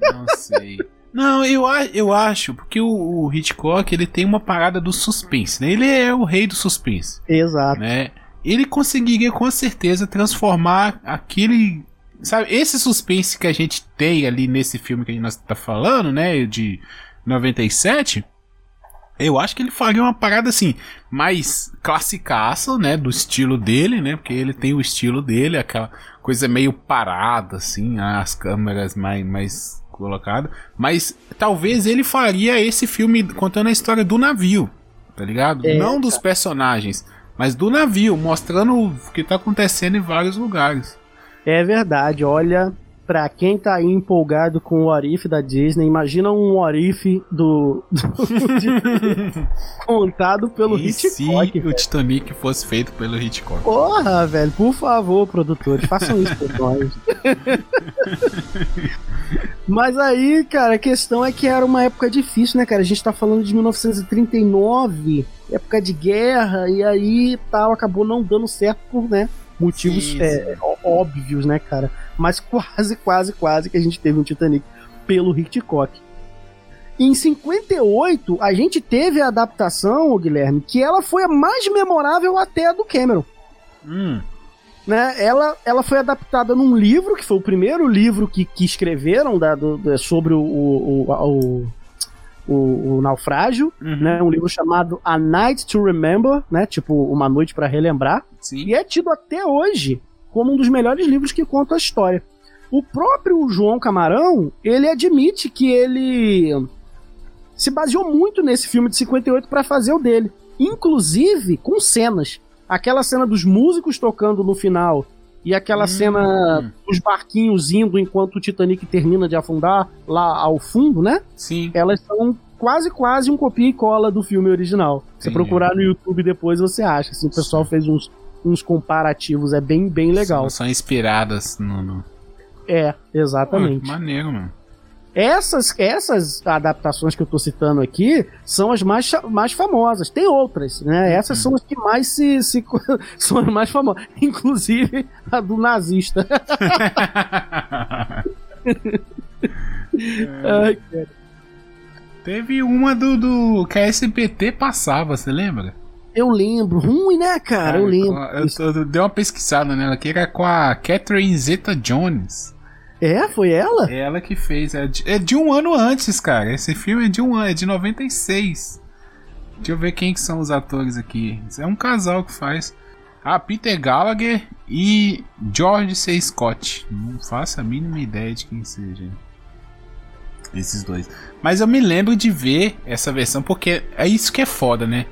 Não sei. Não, eu, eu acho, porque o, o, Hitchcock ele tem uma parada do suspense, né? Ele é o rei do suspense. Exato. Né? Ele conseguiria com certeza transformar aquele. Sabe, esse suspense que a gente tem ali nesse filme que a gente está falando, né? De 97. Eu acho que ele faria uma parada assim, mais classicaça, né? Do estilo dele, né? Porque ele tem o estilo dele, aquela coisa meio parada, assim, as câmeras mais, mais colocado. Mas talvez ele faria esse filme contando a história do navio, tá ligado? É, Não dos personagens, mas do navio, mostrando o que tá acontecendo em vários lugares. É verdade, olha, pra quem tá aí empolgado com o Orif da Disney, imagina um Orif do, do, do contado pelo e Hitchcock. Se o Titanic fosse feito pelo Hitchcock. Porra, velho, por favor, produtores, façam isso por nós. Mas aí, cara, a questão é que era uma época difícil, né, cara? A gente tá falando de 1939, época de guerra, e aí tal, acabou não dando certo por, né, motivos sim, é, sim. óbvios, né, cara? Mas quase, quase, quase que a gente teve um Titanic pelo Hitchcock. Em 58, a gente teve a adaptação, Guilherme, que ela foi a mais memorável até a do Cameron. Hum. Né, ela, ela foi adaptada num livro, que foi o primeiro livro que, que escreveram da, do, sobre o, o, o, o, o naufrágio, uhum. né? Um livro chamado A Night to Remember, né? Tipo, Uma Noite para Relembrar. Sim. E é tido até hoje como um dos melhores livros que conta a história. O próprio João Camarão, ele admite que ele se baseou muito nesse filme de 58 para fazer o dele, inclusive com cenas. Aquela cena dos músicos tocando no final e aquela hum. cena dos barquinhos indo enquanto o Titanic termina de afundar lá ao fundo, né? Sim. Elas são quase, quase um copia e cola do filme original. Você procurar no YouTube depois você acha. Assim, o pessoal Sim. fez uns uns comparativos. É bem, bem legal. São, são inspiradas no, no... É, exatamente. Pô, maneiro, mano. Essas, essas adaptações que eu tô citando aqui são as mais, mais famosas. Tem outras, né? Essas hum. são as que mais se, se são as mais famosas. Inclusive a do nazista. Ai, Teve uma do, do que a SBT passava, você lembra? Eu lembro. Ruim, né, cara? eu lembro. Eu, eu, eu, dei uma pesquisada nela, que era com a Catherine Zeta Jones. É, foi ela? Ela que fez. É de, é de, um ano antes, cara. Esse filme é de um ano, é de 96. Deixa eu ver quem que são os atores aqui. É um casal que faz. Ah, Peter Gallagher e George C. Scott. Não faço a mínima ideia de quem seja. Esses dois. Mas eu me lembro de ver essa versão, porque é isso que é foda, né?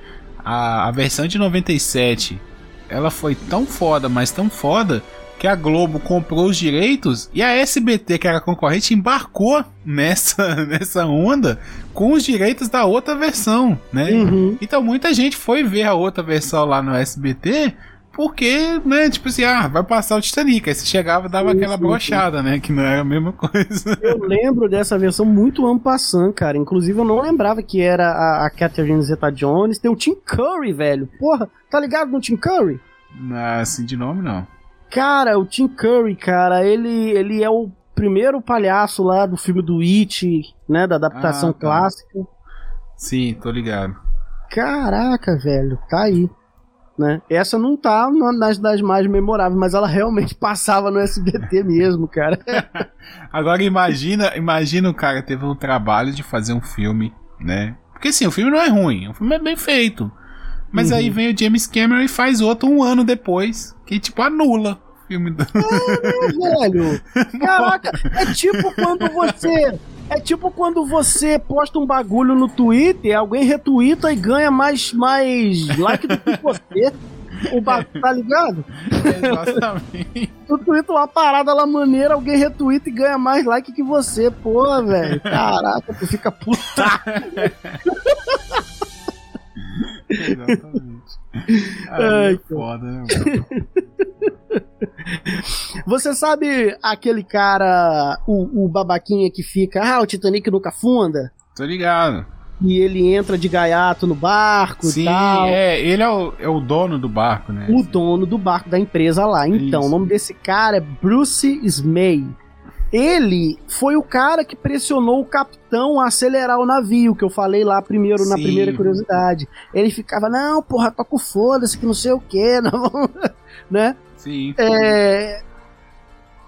a, a versão de 97 ela foi tão foda, mas tão foda, que a Globo comprou os direitos e a SBT, que era concorrente, embarcou nessa, nessa onda com os direitos da outra versão, né? Uhum. Então muita gente foi ver a outra versão lá no SBT porque, né, tipo assim, ah, vai passar o Titanic. Aí você chegava e dava isso, aquela brochada, né? Que não era a mesma coisa. Eu lembro dessa versão muito ampassant, cara. Inclusive, eu não lembrava que era a, a Catherine Zeta-Jones. Tem o Tim Curry, velho. Porra, tá ligado no Tim Curry? Ah, assim de nome, não. Cara, o Tim Curry, cara, ele, ele é o primeiro palhaço lá do filme do It, né? Da adaptação ah, tá. clássica. Sim, tô ligado. Caraca, velho, tá aí né? Essa não tá nas das mais memoráveis, mas ela realmente passava no SBT mesmo, cara. Agora imagina, imagina o cara teve um trabalho de fazer um filme, né? Porque assim, o filme não é ruim, o filme é bem feito. Mas uhum. aí vem o James Cameron e faz outro um ano depois, que tipo anula o filme do. É, velho. Caraca, é tipo quando você é tipo quando você posta um bagulho no Twitter, alguém retuita e ganha mais, mais like do que você. O bagulho, tá ligado? Exatamente. tu twitta uma parada lá maneira, alguém retuita e ganha mais like que você. Porra, velho. Caraca, tu fica puta. Exatamente. Ai, é foda, né? Você sabe aquele cara, o, o babaquinha que fica, ah, o Titanic nunca funda? Tô ligado. e ele entra de gaiato no barco Sim, e tal. é, ele é o, é o dono do barco, né? O dono do barco da empresa lá. Então, Isso. o nome desse cara é Bruce Smay. Ele foi o cara que pressionou o capitão a acelerar o navio, que eu falei lá primeiro, Sim. na primeira curiosidade. Ele ficava, não, porra, toca o foda-se, que não sei o que, né? Sim. É,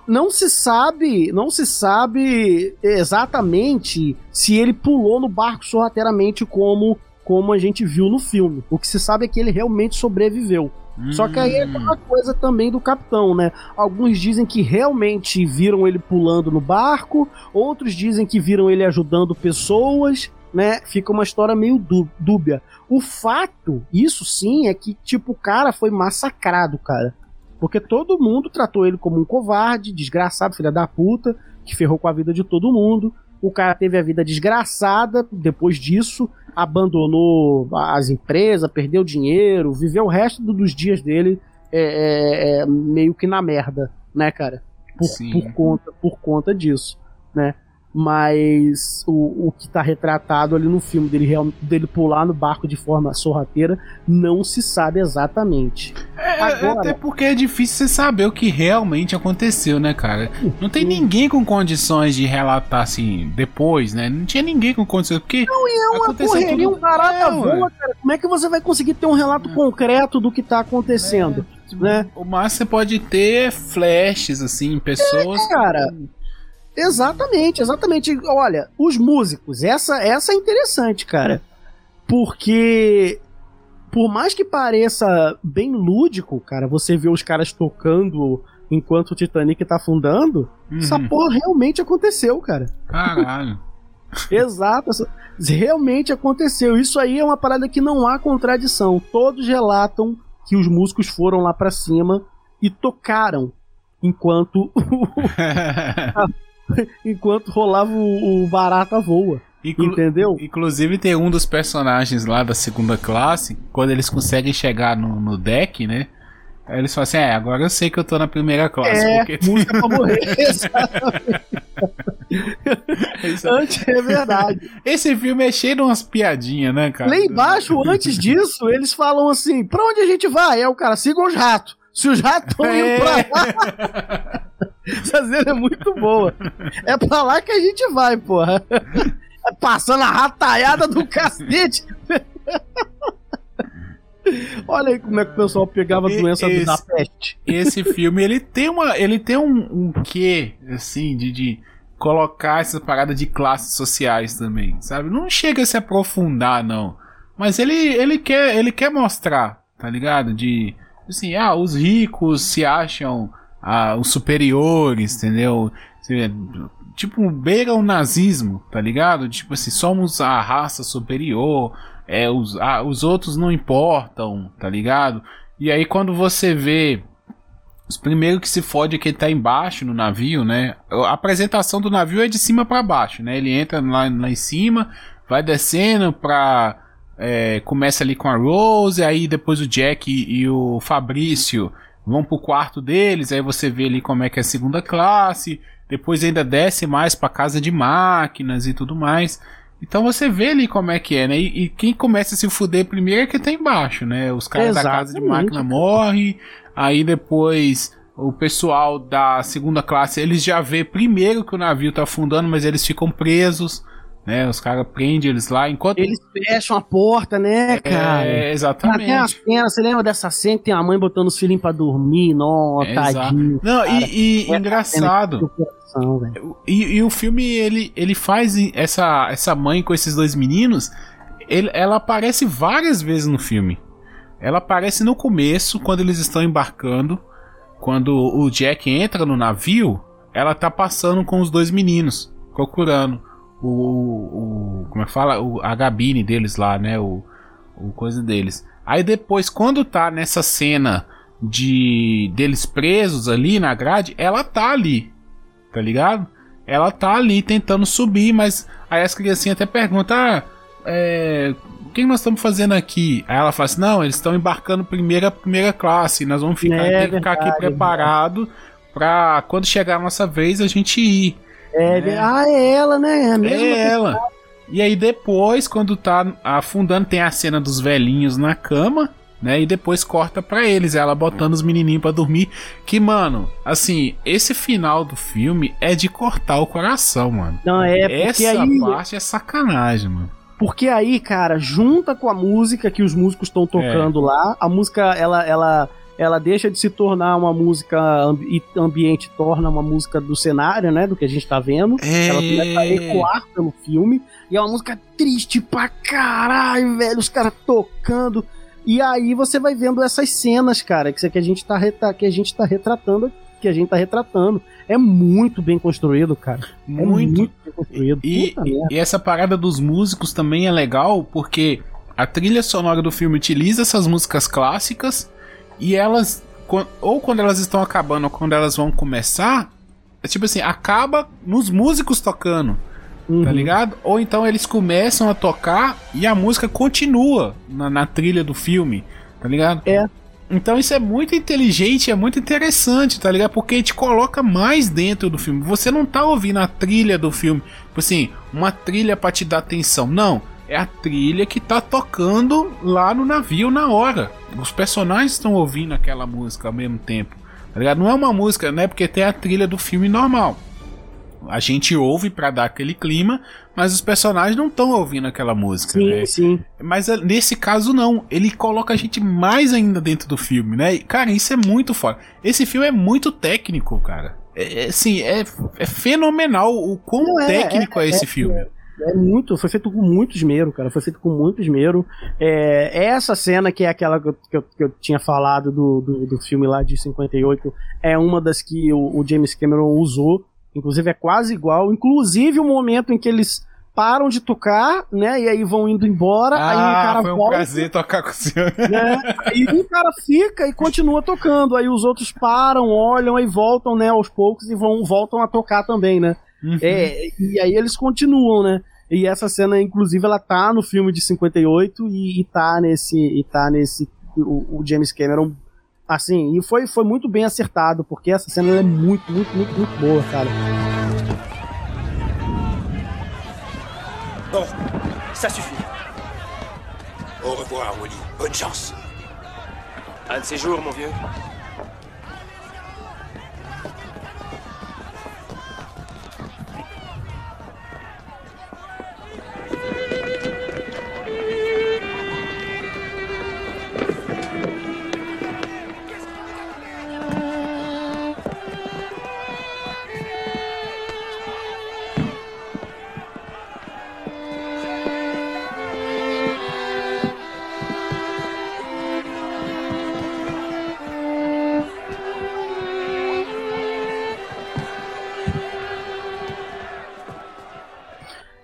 não se sabe, não se sabe exatamente se ele pulou no barco sorrateiramente como como a gente viu no filme. O que se sabe é que ele realmente sobreviveu. Hum. Só que aí é uma coisa também do capitão, né? Alguns dizem que realmente viram ele pulando no barco, outros dizem que viram ele ajudando pessoas, né? Fica uma história meio dúbia. O fato, isso sim, é que, tipo, o cara foi massacrado, cara. Porque todo mundo tratou ele como um covarde, desgraçado, filha da puta, que ferrou com a vida de todo mundo. O cara teve a vida desgraçada depois disso, abandonou as empresas, perdeu dinheiro, viveu o resto dos dias dele é, é, é, meio que na merda, né, cara? Por, por, conta, por conta disso, né? Mas o, o que está retratado ali no filme dele, dele pular no barco de forma sorrateira não se sabe exatamente. É, é, Agora, até porque é difícil você saber o que realmente aconteceu, né, cara? Não tem ninguém com condições de relatar assim depois, né? Não tinha ninguém com condições, porque. Não, e é uma correria, tudo... um barata é, boa, cara. Como é que você vai conseguir ter um relato é. concreto do que está acontecendo? É, né? O máximo você pode ter flashes, assim, pessoas. É, cara. Exatamente, exatamente. Olha, os músicos, essa, essa é interessante, cara. Porque por mais que pareça bem lúdico, cara, você vê os caras tocando enquanto o Titanic tá afundando, uhum. essa porra realmente aconteceu, cara. Caralho. Exato, realmente aconteceu. Isso aí é uma parada que não há contradição. Todos relatam que os músicos foram lá para cima e tocaram enquanto enquanto rolava o, o barata voa. Inclu entendeu? Inclusive tem um dos personagens lá da segunda classe, quando eles conseguem chegar no, no deck, né? Aí eles falam assim: é, agora eu sei que eu tô na primeira classe. É, porque... música pra morrer, Antes, é verdade. Esse filme é cheio de umas piadinhas, né, cara? Lá embaixo, antes disso, eles falam assim: pra onde a gente vai? É o cara, siga os ratos. Se os ratos estão indo é. pra lá. Essa cena é muito boa. É pra lá que a gente vai, porra. É passando a rataiada do cacete. Olha aí como é que o pessoal pegava a doença esse, da peste. Esse filme, ele tem uma. Ele tem um, um quê, assim, de, de colocar essa parada de classes sociais também, sabe? Não chega a se aprofundar, não. Mas ele, ele, quer, ele quer mostrar, tá ligado? De. Assim, ah, os ricos se acham a, os superiores, entendeu? Tipo, beira o nazismo, tá ligado? Tipo assim, somos a raça superior, é, os, a, os outros não importam, tá ligado? E aí quando você vê os primeiros que se fode é quem tá embaixo no navio, né? A apresentação do navio é de cima para baixo, né? Ele entra lá, lá em cima, vai descendo pra. É, começa ali com a Rose, aí depois o Jack e, e o Fabrício vão pro quarto deles, aí você vê ali como é que é a segunda classe, depois ainda desce mais pra casa de máquinas e tudo mais. Então você vê ali como é que é, né? E, e quem começa a se fuder primeiro é quem tá embaixo, né? Os caras da casa de máquina morrem, aí depois o pessoal da segunda classe, eles já vê primeiro que o navio tá afundando, mas eles ficam presos né? Os caras prendem eles lá enquanto. Eles fecham a porta, né, é, cara? É, exatamente. Cena, você lembra dessa cena? Tem a mãe botando os filhinhos pra dormir, nó, é, tadinho. Não, cara. e, e engraçado. e, e, o filme, ele, ele faz essa, essa mãe com esses dois meninos. Ele, ela aparece várias vezes no filme. Ela aparece no começo, quando eles estão embarcando. Quando o Jack entra no navio, ela tá passando com os dois meninos, procurando o, o como é que fala? O, a gabine deles lá, né? O, o coisa deles. Aí depois, quando tá nessa cena de deles presos ali na grade, ela tá ali, tá ligado? Ela tá ali tentando subir, mas aí as criancinhas até perguntam: ah, é, o que nós estamos fazendo aqui? Aí ela fala assim: não, eles estão embarcando primeira primeira classe, nós vamos ficar, é, ficar aqui preparado para quando chegar a nossa vez a gente ir. É, né? Ah, é ela, né? É, é ela. E aí depois, quando tá afundando, tem a cena dos velhinhos na cama, né? E depois corta para eles, ela botando os menininhos para dormir. Que, mano, assim, esse final do filme é de cortar o coração, mano. Não, é porque Essa aí... parte é sacanagem, mano. Porque aí, cara, junta com a música que os músicos estão tocando é. lá, a música, ela, ela, ela deixa de se tornar uma música ambi ambiente, torna uma música do cenário, né? Do que a gente tá vendo. É. Ela começa a ecoar pelo filme. E é uma música triste pra caralho, velho. Os caras tocando. E aí você vai vendo essas cenas, cara, que, a gente tá, que a gente tá retratando que a gente tá retratando. É muito bem construído, cara. Muito, é muito bem construído. E, e, essa parada dos músicos também é legal, porque a trilha sonora do filme utiliza essas músicas clássicas e elas, ou quando elas estão acabando ou quando elas vão começar, é tipo assim, acaba nos músicos tocando. Tá uhum. Tá ligado? Ou então eles começam a tocar e a música continua na, na trilha do filme. Tá ligado? É. Então isso é muito inteligente, é muito interessante, tá ligado? Porque te coloca mais dentro do filme. Você não tá ouvindo a trilha do filme, tipo assim, uma trilha para te dar atenção. Não, é a trilha que tá tocando lá no navio na hora. Os personagens estão ouvindo aquela música ao mesmo tempo. Tá? Não é uma música, né? Porque tem a trilha do filme normal a gente ouve para dar aquele clima, mas os personagens não estão ouvindo aquela música, sim, né? Sim. Mas eh, nesse caso não, ele coloca a gente mais ainda dentro do filme, né? E, cara, isso é muito foda. Esse filme é muito técnico, cara. É, é assim, é, é fenomenal o quão não, é, técnico é, é esse filme. É muito, foi feito com muito esmero, cara. Foi feito com muito esmero. É, essa cena, que é aquela que eu, que eu, que eu tinha falado do, do, do, filme lá de 58, é uma das que o, o James Cameron usou Inclusive é quase igual. Inclusive o momento em que eles param de tocar, né? E aí vão indo embora. Ah, aí o cara foi um volta, prazer tocar com o senhor. Né, aí um cara fica e continua tocando. Aí os outros param, olham e voltam, né? Aos poucos e vão voltam a tocar também, né? Uhum. É, e aí eles continuam, né? E essa cena, inclusive, ela tá no filme de 58 e, e tá nesse. E tá nesse. O, o James Cameron Assim, e foi, foi muito bem acertado, porque essa cena é muito, muito, muito, muito boa, cara. Bon, ça suffit. Au revoir, Woody. Bonne chance. Un de ces jours, mon vieux.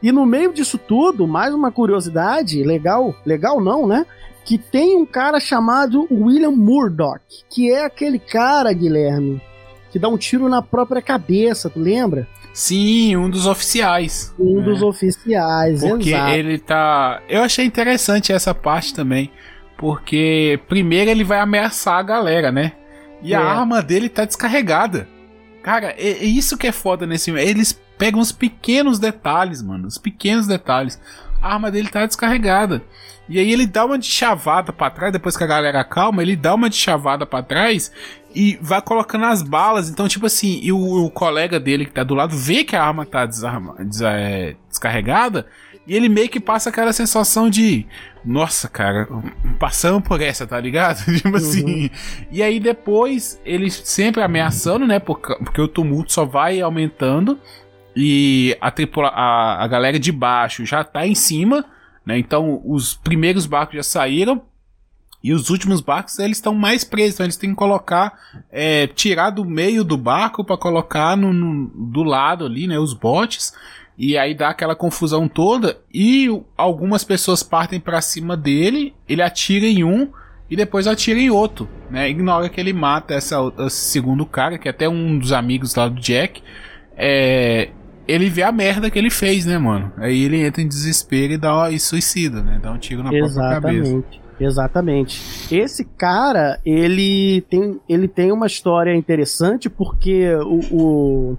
E no meio disso tudo, mais uma curiosidade, legal, legal não, né? Que tem um cara chamado William Murdoch, que é aquele cara, Guilherme, que dá um tiro na própria cabeça, tu lembra? Sim, um dos oficiais. Um dos oficiais, Porque exato. ele tá. Eu achei interessante essa parte também. Porque primeiro ele vai ameaçar a galera, né? E é. a arma dele tá descarregada. Cara, é, é isso que é foda nesse filme. Eles pega uns pequenos detalhes, mano. Os pequenos detalhes. A arma dele tá descarregada. E aí ele dá uma de chavada para trás, depois que a galera calma, ele dá uma de chavada para trás e vai colocando as balas. Então, tipo assim, e o, o, colega dele que tá do lado vê que a arma tá desarma, des, é, descarregada e ele meio que passa aquela sensação de nossa, cara, passamos por essa, tá ligado? tipo uhum. assim. E aí depois, ele sempre ameaçando, né? Porque, porque o tumulto só vai aumentando e a, tripula a, a galera de baixo já tá em cima, né? Então os primeiros barcos já saíram e os últimos barcos eles estão mais presos, então eles têm que colocar, é, tirar do meio do barco para colocar no, no, do lado ali, né? Os botes e aí dá aquela confusão toda e algumas pessoas partem para cima dele, ele atira em um e depois atira em outro, né? Ignora que ele mata essa, esse segundo cara, que é até um dos amigos lá do Jack. É, ele vê a merda que ele fez, né, mano? Aí ele entra em desespero e dá e suicida, né? Dá um tiro na Exatamente. própria cabeça. Exatamente. Esse cara, ele tem, ele tem uma história interessante porque o, o,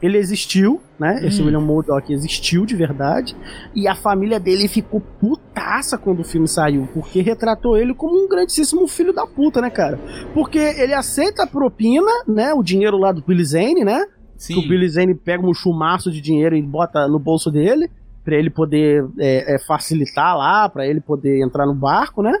ele existiu, né? Hum. Esse William Murdoch existiu de verdade. E a família dele ficou putaça quando o filme saiu, porque retratou ele como um grandíssimo filho da puta, né, cara? Porque ele aceita a propina, né? O dinheiro lá do Billy Zane, né? Sim. Que o Billy Zane pega um chumaço de dinheiro e bota no bolso dele, para ele poder é, é, facilitar lá, para ele poder entrar no barco, né?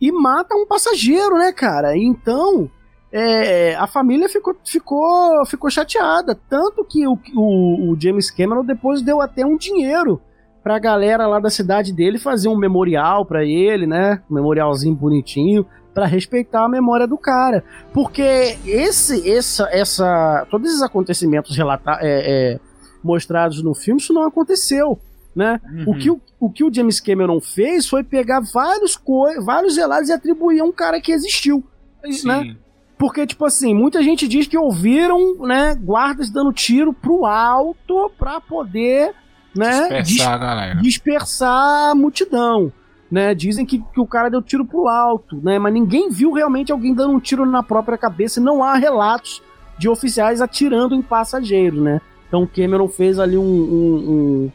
E mata um passageiro, né, cara? Então é, a família ficou, ficou, ficou chateada. Tanto que o, o, o, James Cameron depois deu até um dinheiro pra galera lá da cidade dele fazer um memorial para ele, né? Um memorialzinho bonitinho para respeitar a memória do cara. Porque esse, essa, essa, todos esses acontecimentos relata, é, é, mostrados no filme, isso não aconteceu. Né? Uhum. O, que o, o que o James Cameron fez foi pegar vários, vários relatos e atribuir a um cara que existiu. Sim. Né? Porque, tipo assim, muita gente diz que ouviram, né, guardas dando tiro pro alto pra poder, né, dispersar a galera. Dispersar a multidão. Né, dizem que, que o cara deu tiro pro alto, né, mas ninguém viu realmente alguém dando um tiro na própria cabeça. Não há relatos de oficiais atirando em passageiros, né. Então Cameron fez ali um, um, um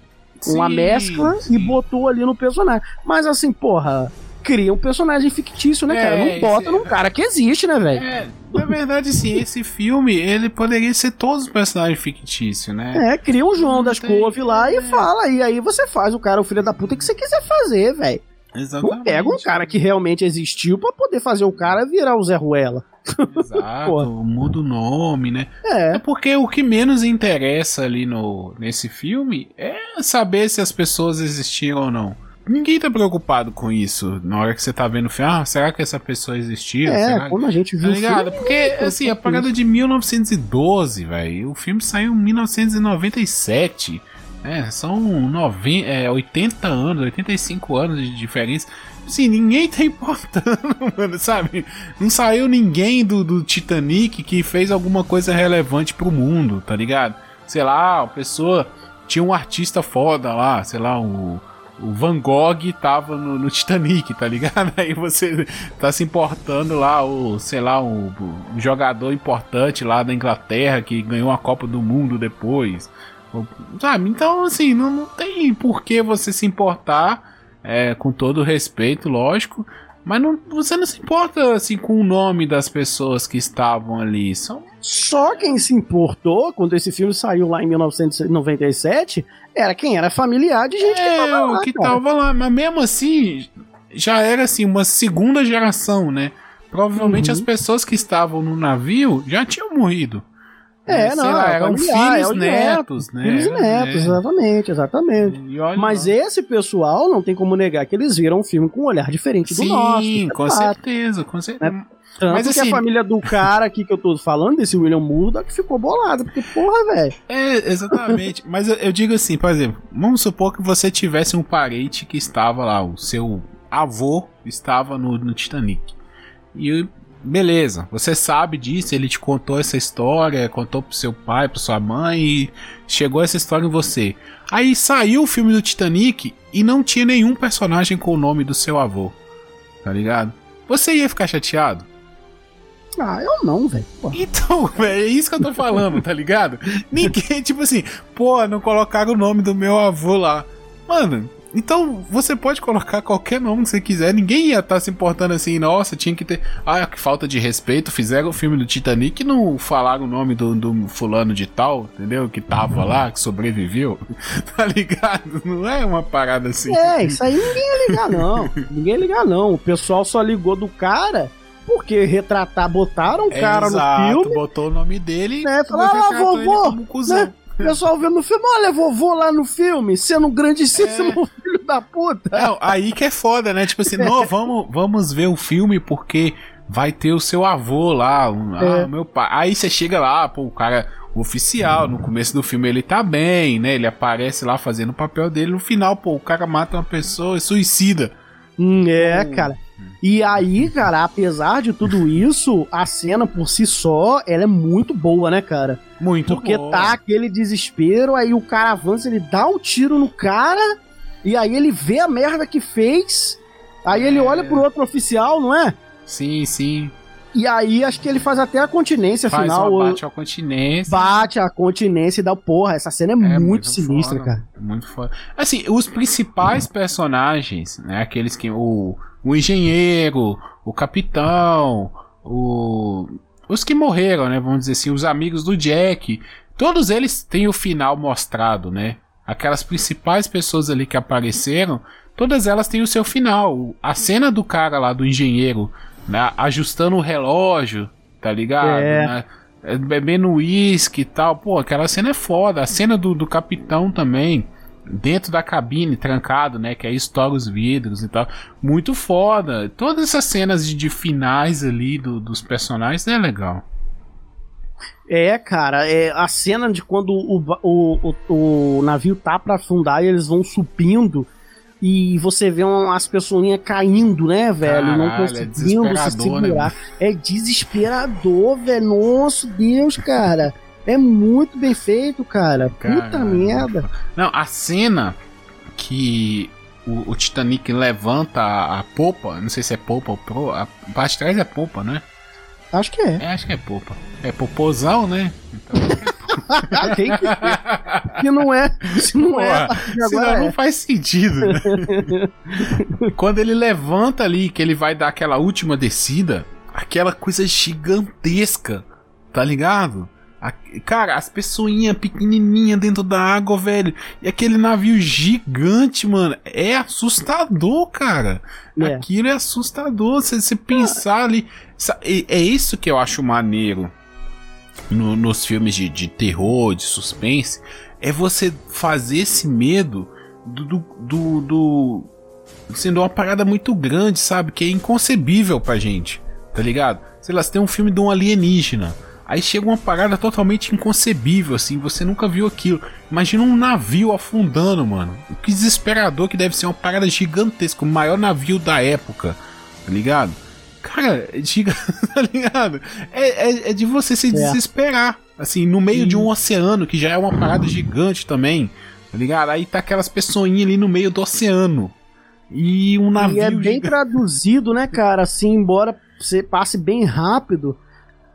uma sim, mescla sim. e botou ali no personagem. Mas assim, porra, cria um personagem fictício, né, cara? É, não bota esse... num cara que existe, né, velho? É, na verdade, sim, esse filme, ele poderia ser todos os personagens fictícios, né? É, cria um João das Couve lá e é. fala, e aí você faz o cara, o filho da puta que você quiser fazer, velho. Exatamente. Não pega um cara que realmente existiu para poder fazer o cara virar o Zé Ruela. Exato, muda o nome, né? É. é porque o que menos interessa ali no, nesse filme é saber se as pessoas existiram ou não ninguém tá preocupado com isso na hora que você tá vendo o filme. Ah, será que essa pessoa existia? É, será? quando a gente viu tá ligado? Porque, assim, a parada de 1912, velho. O filme saiu em 1997. É, são 90, é, 80 anos, 85 anos de diferença. Assim, ninguém tá importando, mano, sabe? Não saiu ninguém do, do Titanic que fez alguma coisa relevante pro mundo, tá ligado? Sei lá, a pessoa tinha um artista foda lá, sei lá, o o Van Gogh tava no, no, Titanic, tá ligado? Aí você tá se importando lá, o, sei lá, um, um jogador importante lá da Inglaterra que ganhou a Copa do Mundo depois. Sabe? Então, assim, não, não tem por que você se importar, é, com todo respeito, lógico. Mas não, você não se importa assim com o nome das pessoas que estavam ali. São... Só quem se importou quando esse filme saiu lá em 1997 era quem era familiar de gente é, que tava lá. que cara. tava lá. Mas mesmo assim, já era assim, uma segunda geração, né? Provavelmente uhum. as pessoas que estavam no navio já tinham morrido. É, não, lá, eram filhos, é netos, né? Filhos e netos, é. exatamente, exatamente. Mas lá. esse pessoal não tem como negar que eles viram um filme com um olhar diferente do Sim, nosso. Sim, é com certeza, com certeza. Né? Tanto Mas, que assim, a família do cara aqui que eu tô falando, desse William Murdoch, ficou bolada, porque porra, velho. É, exatamente. Mas eu, eu, digo assim, por exemplo, vamos supor que você tivesse um parente que estava lá, o seu avô estava no, no Titanic. E beleza, você sabe disso, ele te contou essa história, contou pro seu pai, pra sua mãe e chegou essa história em você. Aí saiu o filme do Titanic e não tinha nenhum personagem com o nome do seu avô. Tá ligado? Você ia ficar chateado? Ah, eu não, velho. Então, velho, é isso que eu tô falando, tá ligado? Ninguém, tipo assim, pô, não colocaram o nome do meu avô lá. Mano, então você pode colocar qualquer nome que você quiser, ninguém ia estar tá se importando assim, nossa, tinha que ter. Ah, que falta de respeito, fizeram o filme do Titanic e não falaram o nome do, do fulano de tal, entendeu? Que tava lá, que sobreviveu, tá ligado? Não é uma parada assim. É, isso aí ninguém ia ligar, não. ninguém ia ligar, não. O pessoal só ligou do cara porque retratar, botaram o cara Exato, no filme. botou o nome dele né, e falaram, ah, vovô, né? O pessoal vendo no filme, olha, vovô lá no filme, sendo um grandíssimo é. filho da puta. É, aí que é foda, né? Tipo assim, não, vamos, vamos ver o filme porque vai ter o seu avô lá, um, é. ah, meu pai. Aí você chega lá, pô, o cara, o oficial, no começo do filme ele tá bem, né? Ele aparece lá fazendo o papel dele, no final, pô, o cara mata uma pessoa e suicida. Hum, é, cara. E aí, cara, apesar de tudo isso, a cena por si só, ela é muito boa, né, cara? Muito Porque boa. tá aquele desespero, aí o cara avança, ele dá um tiro no cara, e aí ele vê a merda que fez, aí é. ele olha pro outro oficial, não é? Sim, sim. E aí acho que ele faz até a continência faz final. Uma, bate a continência. Bate a continência e dá porra. Essa cena é, é muito, muito, sinistra, foda, cara. Muito foda. Assim, os principais uhum. personagens, né? Aqueles que. O, o engenheiro, o capitão, o. Os que morreram, né? Vamos dizer assim, os amigos do Jack. Todos eles têm o final mostrado, né? Aquelas principais pessoas ali que apareceram, todas elas têm o seu final. A cena do cara lá, do engenheiro, né, ajustando o relógio, tá ligado? É. Né, é, bebendo uísque e tal. Pô, aquela cena é foda. A cena do, do capitão também. Dentro da cabine, trancado, né? Que aí estoura os vidros e tal. Muito foda. Todas essas cenas de, de finais ali do, dos personagens é legal. É, cara, é a cena de quando o, o, o, o navio tá para afundar e eles vão subindo e você vê umas pessoinhas caindo, né, velho? Caralho, não é conseguindo é se segurar. Né? É desesperador, velho. Nossa Deus, cara. É muito bem feito, cara. Caralho. Puta merda. Não, a cena que o, o Titanic levanta a, a, popa, não sei se é popa ou pro, a parte de trás é popa, né? Acho que é. é acho que é popa. É popozão, né? Então, Tem que ser. Se não é, se não é, senão é. não faz sentido. Né? Quando ele levanta ali, que ele vai dar aquela última descida, aquela coisa gigantesca, tá ligado? A, cara, as pessoinhas pequenininhas dentro da água, velho. E aquele navio gigante, mano. É assustador, cara. É. Aquilo é assustador. Se você pensar ali. É, é isso que eu acho maneiro no, nos filmes de, de terror, de suspense. É você fazer esse medo do, do, do, do sendo uma parada muito grande, sabe? Que é inconcebível pra gente, tá ligado? Sei lá, você tem um filme de um alienígena. Aí chega uma parada totalmente inconcebível, assim, você nunca viu aquilo. Imagina um navio afundando, mano. Que desesperador que deve ser uma parada gigantesca, o maior navio da época, tá ligado? Cara, diga, tá ligado? É, é, é, de você se é. desesperar. Assim, no meio Sim. de um oceano, que já é uma parada gigante também, tá ligado? Aí tá aquelas pessoinhas ali no meio do oceano. E um navio. E é bem gigante. traduzido, né, cara? Assim, embora você passe bem rápido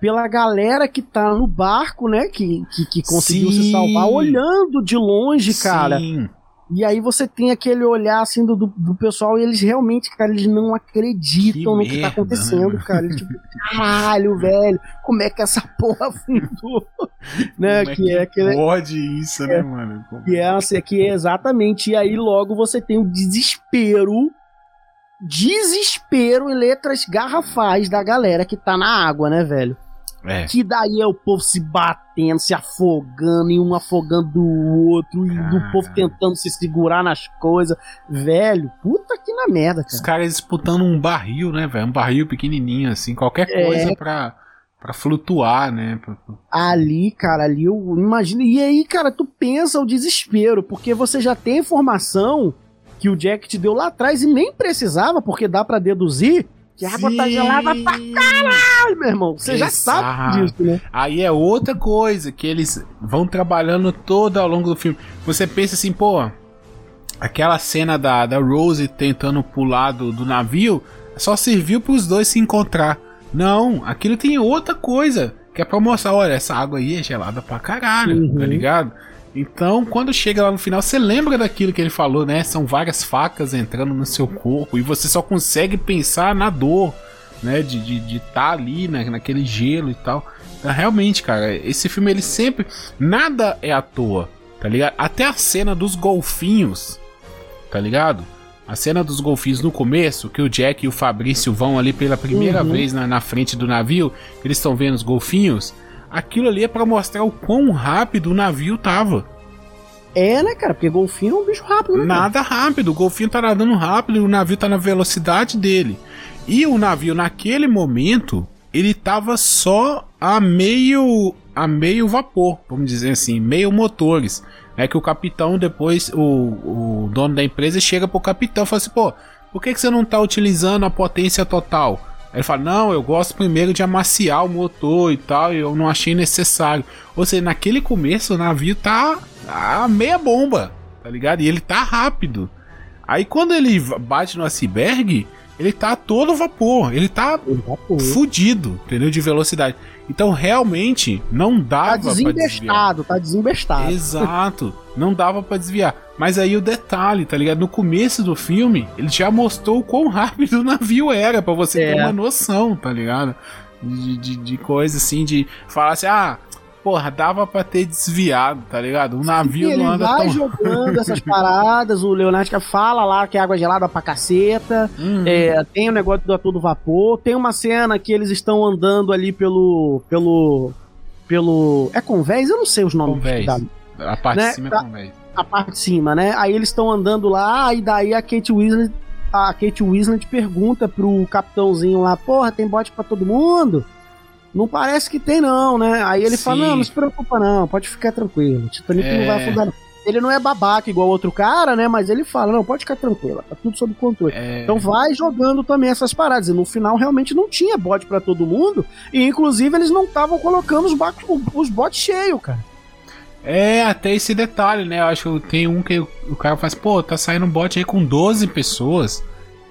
pela galera que tá no barco, né? Que, que, que conseguiu Sim. se salvar, olhando de longe, cara. Sim. E aí você tem aquele olhar assim do, do pessoal e eles realmente, cara, eles não acreditam que no que tá acontecendo, né? cara. Eles, tipo, caralho, velho, como é que essa porra afundou? né? Como que é, que é pode isso, é, né, mano? Como que é, assim, que é exatamente. E aí logo você tem o desespero desespero em letras garrafais da galera que tá na água, né, velho? É. Que daí é o povo se batendo, se afogando, e um afogando o outro, e o povo tentando se segurar nas coisas. Velho, puta que na merda, cara. Os caras disputando um barril, né, velho? Um barril pequenininho, assim, qualquer é. coisa pra, pra flutuar, né? Ali, cara, ali eu imagino. E aí, cara, tu pensa o desespero, porque você já tem informação que o Jack te deu lá atrás e nem precisava, porque dá para deduzir que a água tá gelada pra caralho, meu irmão. Você já sabe disso, né? Aí é outra coisa que eles vão trabalhando todo ao longo do filme. Você pensa assim, pô, aquela cena da, da Rose tentando pular do, do navio só serviu para os dois se encontrar. Não, aquilo tem outra coisa. Que é pra mostrar, olha, essa água aí é gelada pra caralho, tá uhum. tá ligado? Então, quando chega lá no final, você lembra daquilo que ele falou, né? São várias facas entrando no seu corpo e você só consegue pensar na dor, né? De estar de, de tá ali, né? naquele gelo e tal. Então, realmente, cara, esse filme ele sempre. Nada é à toa, tá ligado? Até a cena dos golfinhos, tá ligado? A cena dos golfinhos no começo, que o Jack e o Fabrício vão ali pela primeira uhum. vez na, na frente do navio, eles estão vendo os golfinhos aquilo ali é para mostrar o quão rápido o navio tava. É, né, cara? Porque golfinho é um bicho rápido, né? Nada rápido. O golfinho tá nadando rápido e o navio tá na velocidade dele. E o navio, naquele momento, ele tava só a meio a meio vapor, vamos dizer assim, meio motores. É que o capitão depois, o, o dono da empresa chega pro capitão e fala assim, pô, por que, que você não tá utilizando a potência total? Aí ele fala: Não, eu gosto primeiro de amaciar o motor e tal, e eu não achei necessário. Ou seja, naquele começo o navio tá a meia bomba, tá ligado? E ele tá rápido. Aí quando ele bate no iceberg, ele tá todo vapor, ele tá vapor. fudido, entendeu? De velocidade. Então realmente não dava tá desembestado, tá desembestado. Exato, não dava para desviar. Mas aí o detalhe, tá ligado? No começo do filme, ele já mostrou o quão rápido o navio era, para você é. ter uma noção, tá ligado? De, de, de, coisa assim, de falar assim, ah, porra, dava pra ter desviado, tá ligado? O navio Sim, não anda vai tão... jogando essas paradas, o Leonardo fala lá que é água gelada pra caceta, uhum. é, tem o negócio do todo vapor, tem uma cena que eles estão andando ali pelo... pelo... pelo... é convés? Eu não sei os nomes. Convés. Da... A parte né? de cima é convés. A parte de cima, né? Aí eles estão andando lá, e daí a Kate Winslet a Kate Winslet pergunta pro capitãozinho lá, porra, tem bote para todo mundo? Não parece que tem, não, né? Aí ele Sim. fala: não, não se preocupa, não, pode ficar tranquilo. O Titanic é... não vai é. afundar, não. Ele não é babaca igual outro cara, né? Mas ele fala: não, pode ficar tranquilo, tá tudo sob controle. É... Então vai jogando também essas paradas. E no final realmente não tinha bote para todo mundo. E inclusive eles não estavam colocando os, os botes cheios, cara. É, até esse detalhe, né? Eu acho que tem um que o cara faz, pô, tá saindo um bot aí com 12 pessoas.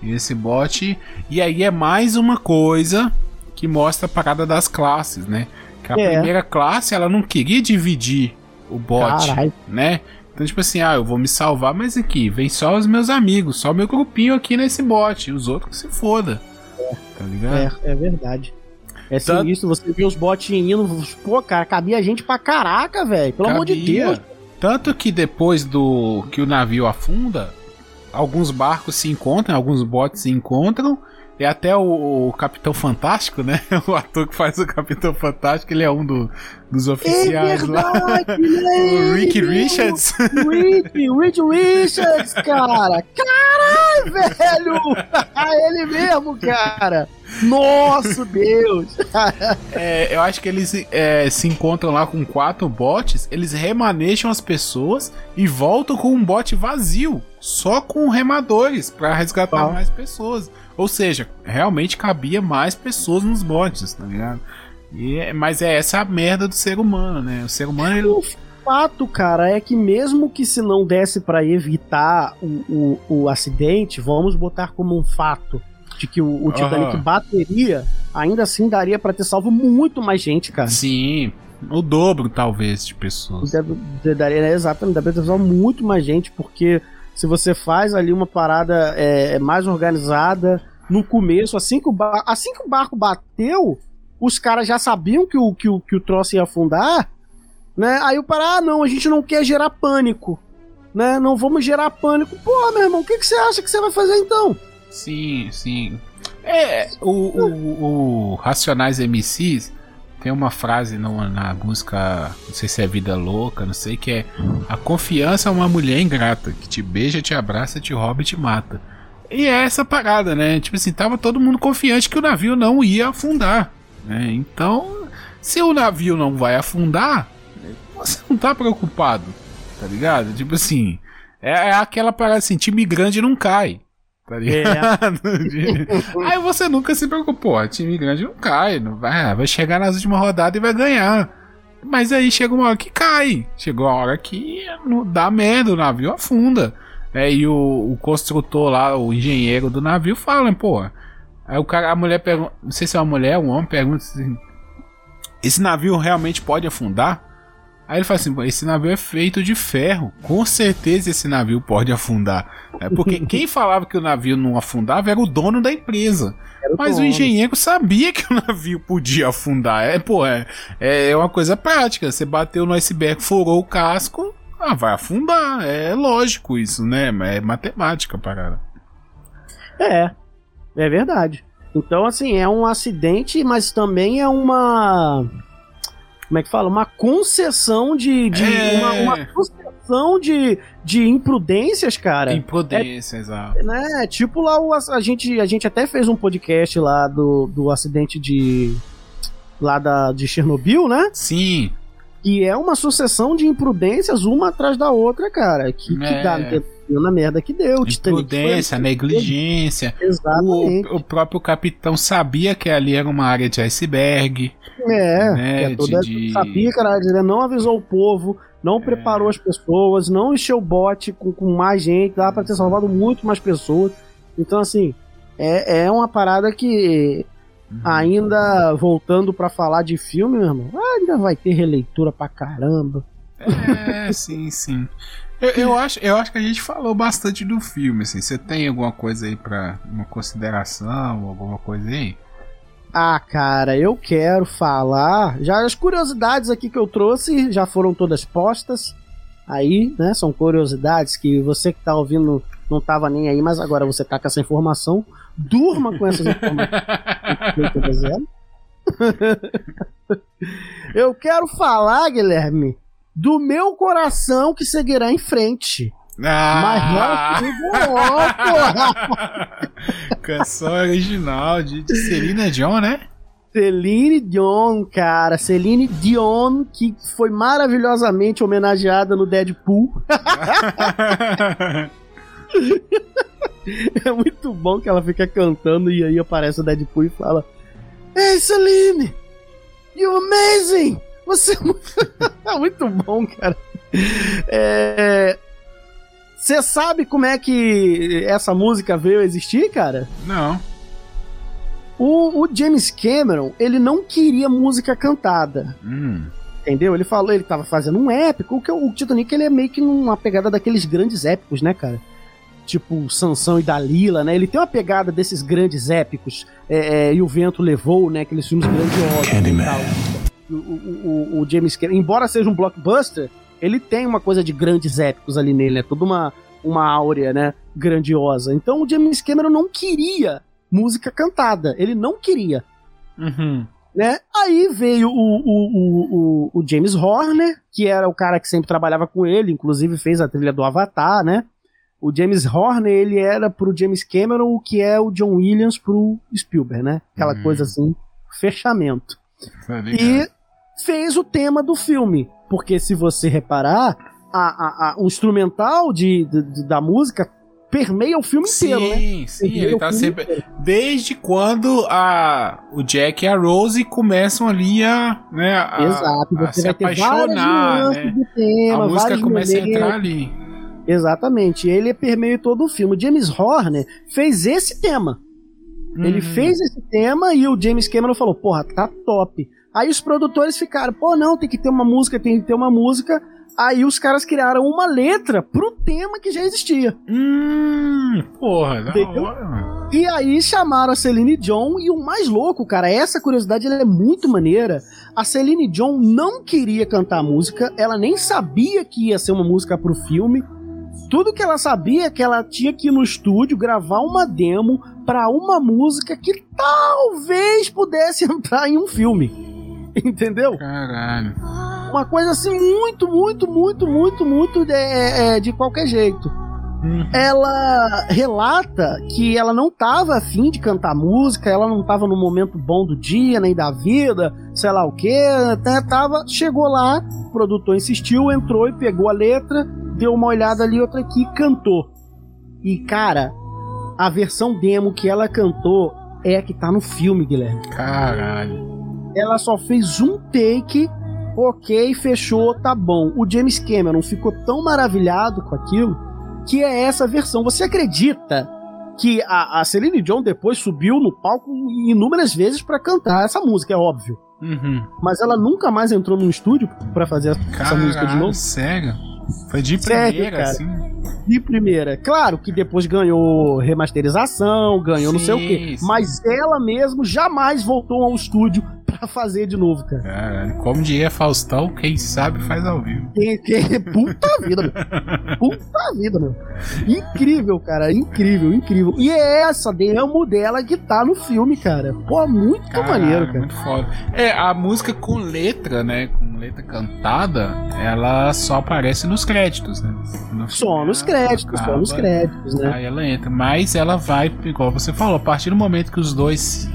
E esse bot. E aí é mais uma coisa que mostra a parada das classes, né? Que a é. primeira classe, ela não queria dividir o bot, Carai. né? Então, tipo assim, ah, eu vou me salvar, mas aqui, vem só os meus amigos, só o meu grupinho aqui nesse bot, os outros que se foda. É. Tá ligado? É, é verdade. É Tanto... sinistro, você vê os bots indo, pô, cara, cabia gente pra caraca, velho, pelo cabia. amor de Deus. Tanto que depois do que o navio afunda, alguns barcos se encontram, alguns bots se encontram, e até o, o, Capitão Fantástico, né? O ator que faz o Capitão Fantástico, ele é um do, dos oficiais é verdade, lá. o Rick Richards. Rick, Rick Richards, cara. Caralho, velho! É ele mesmo, cara. Nossa, Deus! é, eu acho que eles é, se encontram lá com quatro bots, eles remanejam as pessoas e voltam com um bot vazio, só com remadores, para resgatar ah. mais pessoas. Ou seja, realmente cabia mais pessoas nos bots, tá ligado? E, é, mas é essa a merda do ser humano, né? O ser humano. Ele... O fato, cara, é que mesmo que se não desse para evitar o, o, o, acidente, vamos botar como um fato de que o, o Titanic uhum. bateria, ainda assim daria para ter salvo muito mais gente, cara. Sim, o dobro, talvez, de pessoas. Daria, né, exatamente, daria pra ter salvo muito mais gente, porque se você faz ali uma parada é, é, mais organizada no começo, assim que o, assim que o barco bateu, os caras já sabiam que o, que, o, que o troço ia afundar, né? Aí o para, ah, não, a gente não quer gerar pânico, né? Não vamos gerar pânico. Pô, meu irmão, o que, que você acha que você vai fazer então? Sim, sim. É, o, o, o Racionais MCs tem uma frase no, na música, não sei se é Vida Louca, não sei, que é A confiança é uma mulher ingrata, que te beija, te abraça, te rouba e te mata. E é essa parada, né? Tipo assim, tava todo mundo confiante que o navio não ia afundar. Né? Então, se o navio não vai afundar, você não tá preocupado, tá ligado? Tipo assim, é, é aquela parada assim, time grande não cai. Tá ligado? É. Aí você nunca se preocupou. A time grande não cai. Não vai, vai chegar nas últimas rodadas e vai ganhar. Mas aí chega uma hora que cai. Chegou a hora que dá merda, o navio afunda. É, e o, o, construtor lá, o engenheiro do navio, fala, pô. Aí o cara, a mulher pergunta, não sei se é uma mulher um homem, pergunta assim: Esse navio realmente pode afundar? Aí ele fala assim: esse navio é feito de ferro. Com certeza esse navio pode afundar. É porque quem falava que o navio não afundava era o dono da empresa. O Mas dono. o engenheiro sabia que o navio podia afundar. É, pô, é, é uma coisa prática. Você bateu no iceberg, furou o casco, ah, vai afundar. É lógico isso, né? É matemática, parada. É, é verdade. Então, assim, é um acidente, mas também é uma como é que fala? Uma concessão de. de é... uma, uma, concessão de, de imprudências, cara. Imprudência, é, exato. Né? Tipo lá, o, a, gente, a gente até fez um podcast lá do, do acidente de. lá da, de Chernobyl, né? Sim. E é uma sucessão de imprudências, uma atrás da outra, cara. Que, é. que dá, deu na merda que deu. Imprudência, negligência. Exatamente. O, o, próprio capitão sabia que ali era uma área de iceberg. É, né, toda, de, sabia, cara, ele não avisou o povo, não é. preparou as pessoas, não encheu o bote com, com mais gente, dá para ter salvado muito mais pessoas. Então, assim, É, é uma parada que uhum. ainda voltando para falar de filme, meu irmão, ainda vai ter releitura pra caramba. É, sim, sim. Eu, eu, acho, eu acho que a gente falou bastante do filme, assim. Você tem alguma coisa aí pra uma consideração, alguma coisa aí? Ah, cara, eu quero falar. Já as curiosidades aqui que eu trouxe já foram todas postas. Aí, né? São curiosidades que você que tá ouvindo não tava nem aí, mas agora você tá com essa informação. Durma com essas informações. eu quero falar, Guilherme, do meu coração que seguirá em frente. Ah! Mas não, Canção original de, de Celine Dion, né? Celine Dion, cara. Celine Dion, que foi maravilhosamente homenageada no Deadpool. é muito bom que ela fica cantando e aí aparece o Deadpool e fala: Ei, Celine! You amazing! Você é muito bom, cara. É, você sabe como é que essa música veio a existir, cara? Não. O, o James Cameron, ele não queria música cantada. Hum. Entendeu? Ele falou, ele tava fazendo um épico, que o Titanic ele é meio que uma pegada daqueles grandes épicos, né, cara? Tipo Sansão e Dalila, né? Ele tem uma pegada desses grandes épicos. É, é, e o vento levou, né? Aqueles filmes grandiosos. Candyman. O, o, o, James Cameron, embora seja um blockbuster, ele tem uma coisa de grandes épicos ali nele, é toda uma, uma áurea, né, grandiosa. Então o James Cameron não queria música cantada, ele não queria. Uhum. Né? Aí veio o, o, o, o, James Horner, que era o cara que sempre trabalhava com ele, inclusive fez a trilha do Avatar, né? O James Horner, ele era pro James Cameron o que é o John Williams pro Spielberg, né? Aquela uhum. coisa assim, fechamento. Tá e fez o tema do filme. Porque se você reparar, a, a, a, o instrumental de, de, da música permeia o filme sim, inteiro, né? Sim, sim, ele tá sempre. Inteiro. Desde quando a, o Jack e a Rose começam ali a. Né, a Exato, você a se apaixonar, né? Tema, a música começa a entrar ali. Exatamente, ele permeia todo o filme. James Horner fez esse tema. Uhum. Ele fez esse tema e o James Cameron falou: Porra, tá top. Aí os produtores ficaram, pô, não, tem que ter uma música, tem que ter uma música. Aí os caras criaram uma letra pro tema que já existia. Hum, porra, da hora. E aí chamaram a Celine Dion e o mais louco, cara, essa curiosidade é muito maneira. A Celine Dion não queria cantar a música, ela nem sabia que ia ser uma música pro filme. Tudo que ela sabia é que ela tinha que ir no estúdio gravar uma demo para uma música que talvez pudesse entrar em um filme. Entendeu? Caralho. Uma coisa assim muito, muito, muito, muito, muito de, é, é, de qualquer jeito. Uhum. Ela relata que ela não estava afim de cantar música, ela não estava no momento bom do dia, nem da vida, sei lá o que. Tava, chegou lá, o produtor insistiu, entrou e pegou a letra, deu uma olhada ali, outra aqui cantou. E cara, a versão demo que ela cantou é a que tá no filme, Guilherme. Caralho ela só fez um take, ok, fechou, tá bom. O James Cameron ficou tão maravilhado com aquilo que é essa versão. Você acredita que a, a Celine Dion depois subiu no palco inúmeras vezes para cantar essa música, é óbvio. Uhum. Mas ela nunca mais entrou num estúdio para fazer Caralho, essa música de novo. Sério? Foi de primeira, Sério, assim? De primeira. Claro que depois ganhou remasterização, ganhou sim, não sei o quê. Sim. Mas ela mesmo jamais voltou ao estúdio pra fazer de novo, cara. Caralho, como diria Faustão, quem sabe faz ao vivo. Quem, quem, puta vida, meu. Puta vida, meu. Incrível, cara. Incrível, incrível. E é essa demo dela que tá no filme, cara. Pô, muito Caralho, maneiro, cara. Muito foda. É, a música com letra, né? Com letra cantada, ela só aparece nos créditos, né? No só nos créditos, acaba, só nos créditos, né? Aí ela entra. Mas ela vai, igual você falou, a partir do momento que os dois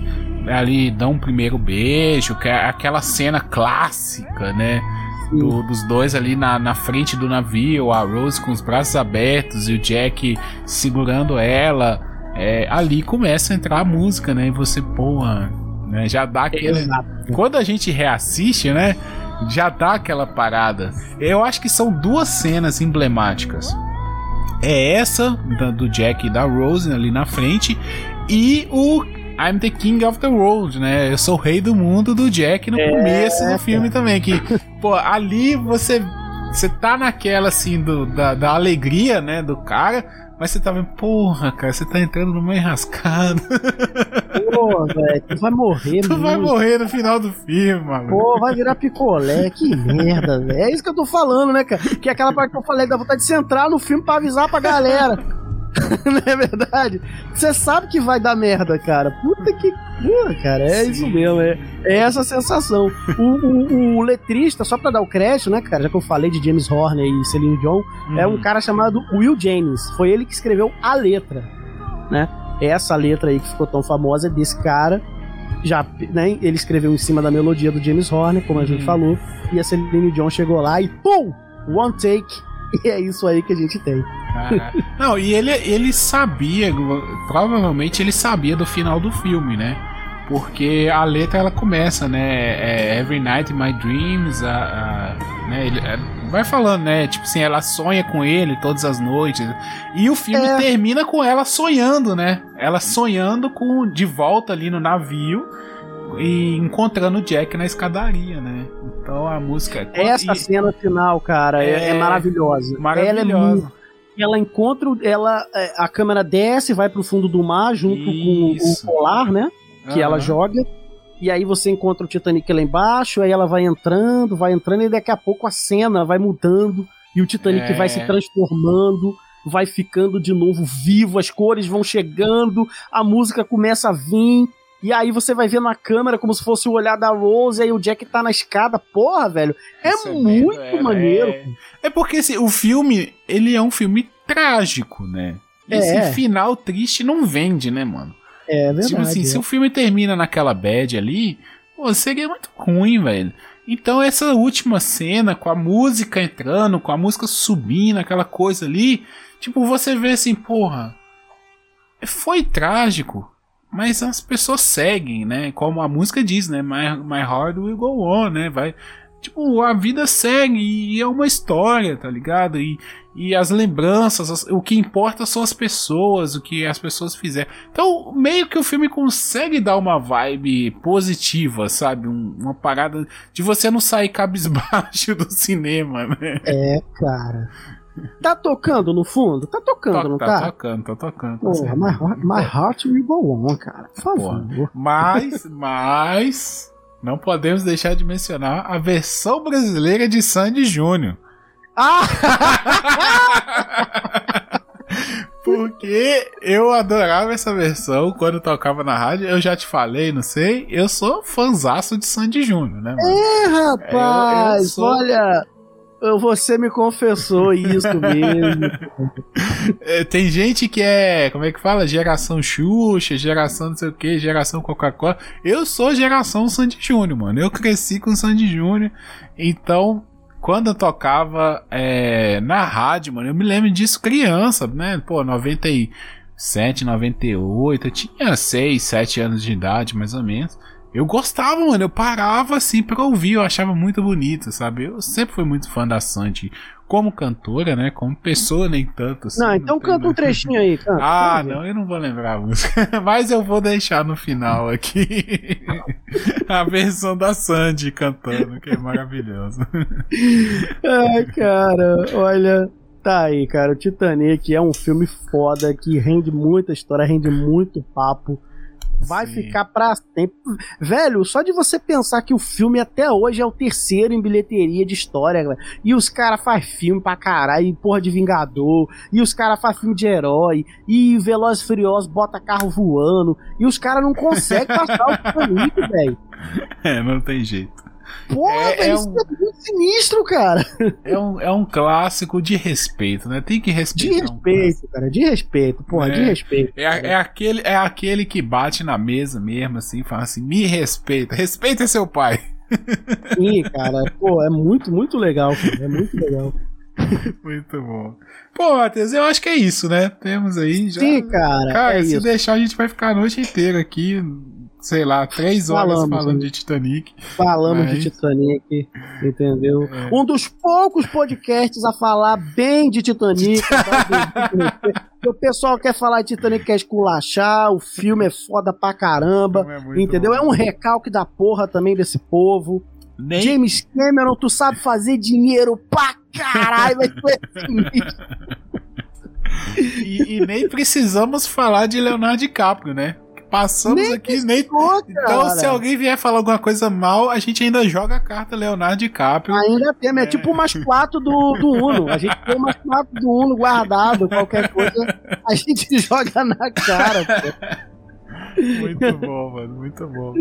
ali dão um primeiro beijo, que é aquela cena clássica, né? Do, dos dois ali na, na frente do navio, a Rose com os braços abertos e o Jack segurando ela. É, ali começa a entrar a música, né? E você, porra, né? Já dá aquele. Exato. Quando a gente reassiste, né? Já dá aquela parada. Eu acho que são duas cenas emblemáticas. É essa do Jack e da Rose ali na frente E o I'm the King of the World, né? Eu sou o rei do mundo do Jack no é, começo do filme também. Que, pô, ali você. Você tá naquela assim do, da, da alegria, né, do cara, mas você tá vendo, porra, cara, você tá entrando numa enrascada. Pô, velho, tu vai morrer, Tu vai morrer no final do filme, mano. Pô, vai virar picolé, que merda, velho. É isso que eu tô falando, né, cara? Que é aquela parte que eu falei, dá vontade de você entrar no filme pra avisar pra galera. não é verdade? Você sabe que vai dar merda, cara. Puta que. Porra, cara, é Sim. isso mesmo. É, é essa sensação. O, o, o, letrista, só pra dar o crédito, né, cara? Já que eu falei de James Horner e Celine Dion, é um uhum. cara chamado Will James. Foi ele que escreveu a letra, né? Essa letra aí que ficou tão famosa é desse cara. Já, né, ele escreveu em cima da melodia do James Horner, como a gente uhum. falou, e a Celine Dion chegou lá e pum! One take E é isso aí que a gente tem. Não, e ele, ele sabia, provavelmente ele sabia do final do filme, né? Porque a letra ela começa, né? É Every Night in My Dreams, a, a né? Ele, é, vai falando, né? Tipo assim, ela sonha com ele todas as noites. E o filme é. termina com ela sonhando, né? Ela sonhando com de volta ali no navio e encontrando o Jack na escadaria, né? Então a música. É Essa e... cena final, cara, é, é maravilhosa. Maravilhosa. Ela, é muito... ela encontra. Ela, é, a câmera desce, vai pro fundo do mar junto Isso. com o colar, né? Que uhum. ela joga. E aí você encontra o Titanic lá embaixo, aí ela vai entrando, vai entrando, e daqui a pouco a cena vai mudando, e o Titanic é. vai se transformando, vai ficando de novo vivo, as cores vão chegando, a música começa a vir, e aí você vai ver na câmera como se fosse o olhar da Rose, e aí o Jack tá na escada. Porra, velho. É Isso muito é, maneiro. É... é porque assim, o filme, ele é um filme trágico, né? É. Esse final triste não vende, né, mano? É verdade. Tipo assim, é. se o filme termina naquela bad ali, pô, seria muito ruim, velho. Então essa última cena, com a música entrando, com a música subindo, aquela coisa ali, tipo, você vê assim, porra, foi trágico, mas as pessoas seguem, né? Como a música diz, né? My, my heart will go on, né? Vai, tipo, a vida segue e é uma história, tá ligado? E, e as lembranças, as, o que importa são as pessoas, o que as pessoas fizeram. Então, meio que o filme consegue dar uma vibe positiva, sabe? Um, uma parada de você não sair cabisbaixo do cinema, né? É, cara. Tá tocando no fundo? Tá tocando, não tá? Tá tocando, tá tocando. Porra, my, my heart will go on, cara. Por favor. Porra. Mas, mas, não podemos deixar de mencionar a versão brasileira de Sandy Júnior. Ah! Porque eu adorava essa versão quando tocava na rádio. Eu já te falei, não sei. Eu sou fanzaço de Sandy Júnior, né? Mano? É, rapaz, eu, eu sou... olha. Você me confessou isso mesmo. É, tem gente que é, como é que fala? Geração Xuxa, geração não sei o que, geração Coca-Cola. Eu sou geração Sandy Júnior, mano. Eu cresci com Sandy Júnior. Então, quando eu tocava é, na rádio, mano, eu me lembro disso criança, né? Pô, 97, 98. Eu tinha 6, 7 anos de idade, mais ou menos. Eu gostava, mano. Eu parava assim pra ouvir. Eu achava muito bonito, sabe? Eu sempre fui muito fã da Sandy. Como cantora, né? Como pessoa, nem tanto. Assim, não, então não canta um trechinho aí, canta. Ah, não, eu não vou lembrar a música. Mas eu vou deixar no final aqui a versão da Sandy cantando, que é maravilhoso. Ai, cara, olha. Tá aí, cara. O Titanic é um filme foda que rende muita história, rende muito papo vai Sim. ficar pra sempre. Velho, só de você pensar que o filme até hoje é o terceiro em bilheteria de história, velho. E os caras fazem filme pra caralho, e porra de Vingador, e os caras fazem filme de herói, e Velozes Furiosos bota carro voando, e os caras não conseguem passar o Titanic, velho. É, não tem jeito. Porra, é, velho, é isso um, é muito sinistro, cara. É um, é um clássico de respeito, né? Tem que respeitar. De respeito, um cara, de respeito, porra, é, de respeito. É, é, aquele, é aquele que bate na mesa mesmo, assim, fala assim: me respeita, respeita seu pai. Sim, cara, pô, é muito, muito legal, cara, é muito legal. Muito bom. Pô, Matheus, eu acho que é isso, né? Temos aí já. Sim, cara. Cara, é se isso. deixar, a gente vai ficar a noite inteira aqui sei lá, três horas Falamos, falando de Titanic. Falamos mas... de Titanic, entendeu? É. Um dos poucos podcasts a falar bem de Titanic. o pessoal quer falar de Titanic, quer esculachar, o filme é foda pra caramba, é entendeu? Bom. É um recalque da porra também desse povo. Nem... James Cameron, tu sabe fazer dinheiro pra caralho, mas tu é e, e nem precisamos falar de Leonardo DiCaprio, né? Passamos nem aqui, nem. então, se alguém vier falar alguma coisa mal, a gente ainda joga a carta Leonardo DiCaprio. Ainda tem, é, é tipo o mais 4 do, do Uno. A gente tem o mais 4 do Uno guardado, qualquer coisa, a gente joga na cara, pô. Muito bom, mano, muito bom.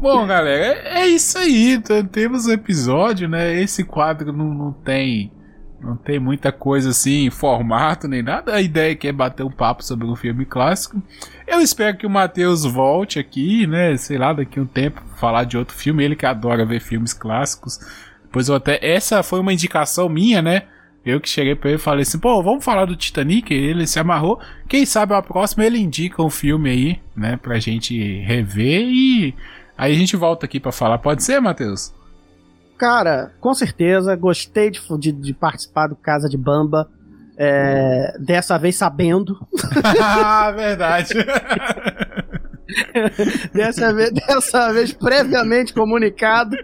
Bom, galera, é, é isso aí. Então, temos o um episódio, né? Esse quadro não, não tem não tem muita coisa assim, formato nem nada. A ideia é que é bater um papo sobre um filme clássico. Eu espero que o Matheus volte aqui, né? Sei lá, daqui a um tempo, falar de outro filme. Ele que adora ver filmes clássicos. Pois eu até. Essa foi uma indicação minha, né? Eu que cheguei pra ele e falei assim, pô, vamos falar do Titanic? Ele se amarrou. Quem sabe a próxima ele indica um filme aí, né? Pra gente rever e aí a gente volta aqui para falar. Pode ser, Matheus? Cara, com certeza, gostei de, de, de participar do Casa de Bamba. É, dessa vez sabendo. ah, verdade. dessa, vez, dessa vez previamente comunicado.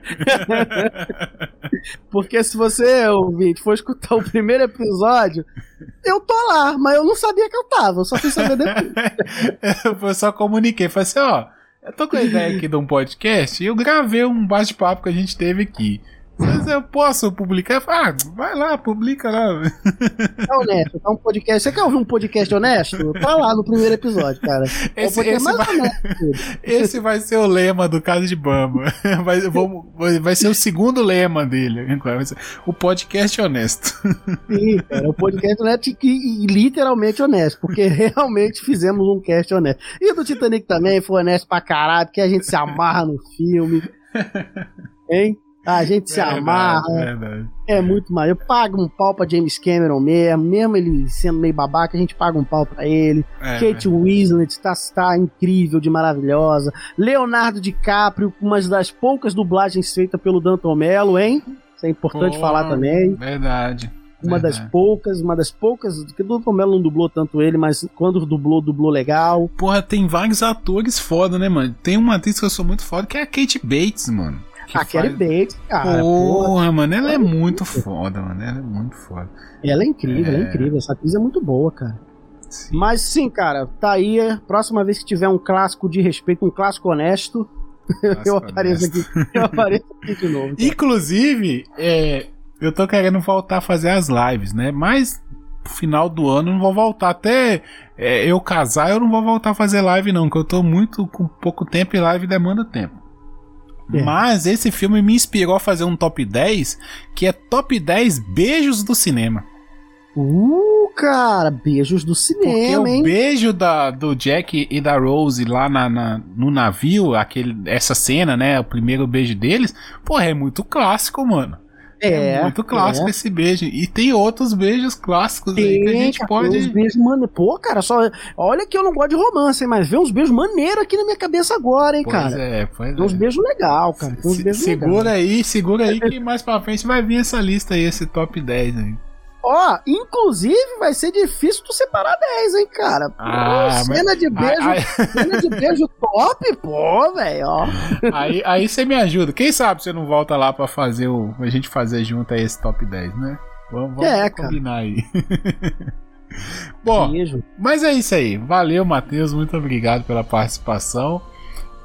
Porque se você, ouvinte, for escutar o primeiro episódio, eu tô lá, mas eu não sabia que eu tava, eu só fui saber depois. eu só comuniquei, falei assim, ó. Eu tô com a ideia aqui de um podcast e eu gravei um bate-papo que a gente teve aqui. Mas eu posso publicar? Ah, vai lá, publica lá. É honesto, tá um podcast. Você quer ouvir um podcast honesto? Tá lá no primeiro episódio, cara. É esse, esse, vai, esse vai ser o lema do caso de Bamba. Vai, vamos, vai ser o segundo lema dele. O podcast honesto. Sim, cara, o podcast honesto e, e literalmente honesto, porque realmente fizemos um cast honesto. E do Titanic também foi honesto pra caralho, porque a gente se amarra no filme. Hein? A gente se verdade, amarra. Verdade. É muito mais. Eu pago um pau pra James Cameron mesmo, mesmo ele sendo meio babaca, a gente paga um pau pra ele. É, Kate é. Winslet está, está incrível, de maravilhosa. Leonardo DiCaprio, uma das poucas dublagens feitas pelo Danton Mello, hein? Isso é importante Pô, falar também. Verdade. Uma verdade. das poucas, uma das poucas, que o Danton Mello não dublou tanto ele, mas quando dublou, dublou legal. Porra, tem vários atores foda, né, mano? Tem uma atriz que eu sou muito foda, que é a Kate Bates, mano. Que a Kelly Bates, cara. Porra, porra, mano, ela é muito foda, mano. Ela é muito foda. Ela é incrível, é... ela é incrível. Essa atriz é muito boa, cara. Sim. Mas sim, cara, tá aí. Próxima vez que tiver um clássico de respeito, um clássico honesto, clássico eu apareço honesto. aqui. Eu apareço aqui de novo. Cara. Inclusive, é, eu tô querendo voltar a fazer as lives, né? Mas final do ano não vou voltar. Até é, eu casar, eu não vou voltar a fazer live, não, porque eu tô muito com pouco tempo e live demanda tempo. É. Mas esse filme me inspirou a fazer um top 10 que é top 10 beijos do cinema. Uh, cara, beijos do cinema, Porque hein? o beijo da, do Jack e da Rose lá na, na, no navio, aquele, essa cena, né? O primeiro beijo deles, porra, é muito clássico, mano. É, é muito clássico é. esse beijo. E tem outros beijos clássicos tem, aí que a gente cara, pode. Uns beijos mane... Pô, cara, só. Olha que eu não gosto de romance, hein, mas vê uns beijos maneiros aqui na minha cabeça agora, hein, pois cara. É, pois tem uns é. beijos legal, cara. Tem uns Se, beijos segura legal. aí, segura aí que mais pra frente vai vir essa lista aí, esse top 10 aí. Ó, inclusive vai ser difícil tu separar 10, hein, cara. Pô, ah, cena mas... de beijo, aí, cena de beijo top, pô, velho, ó. Aí, aí você me ajuda. Quem sabe você não volta lá pra fazer o. A gente fazer junto aí esse top 10, né? Vamos, vamos é, combinar cara. aí. Bom, beijo. mas é isso aí. Valeu, Matheus. Muito obrigado pela participação.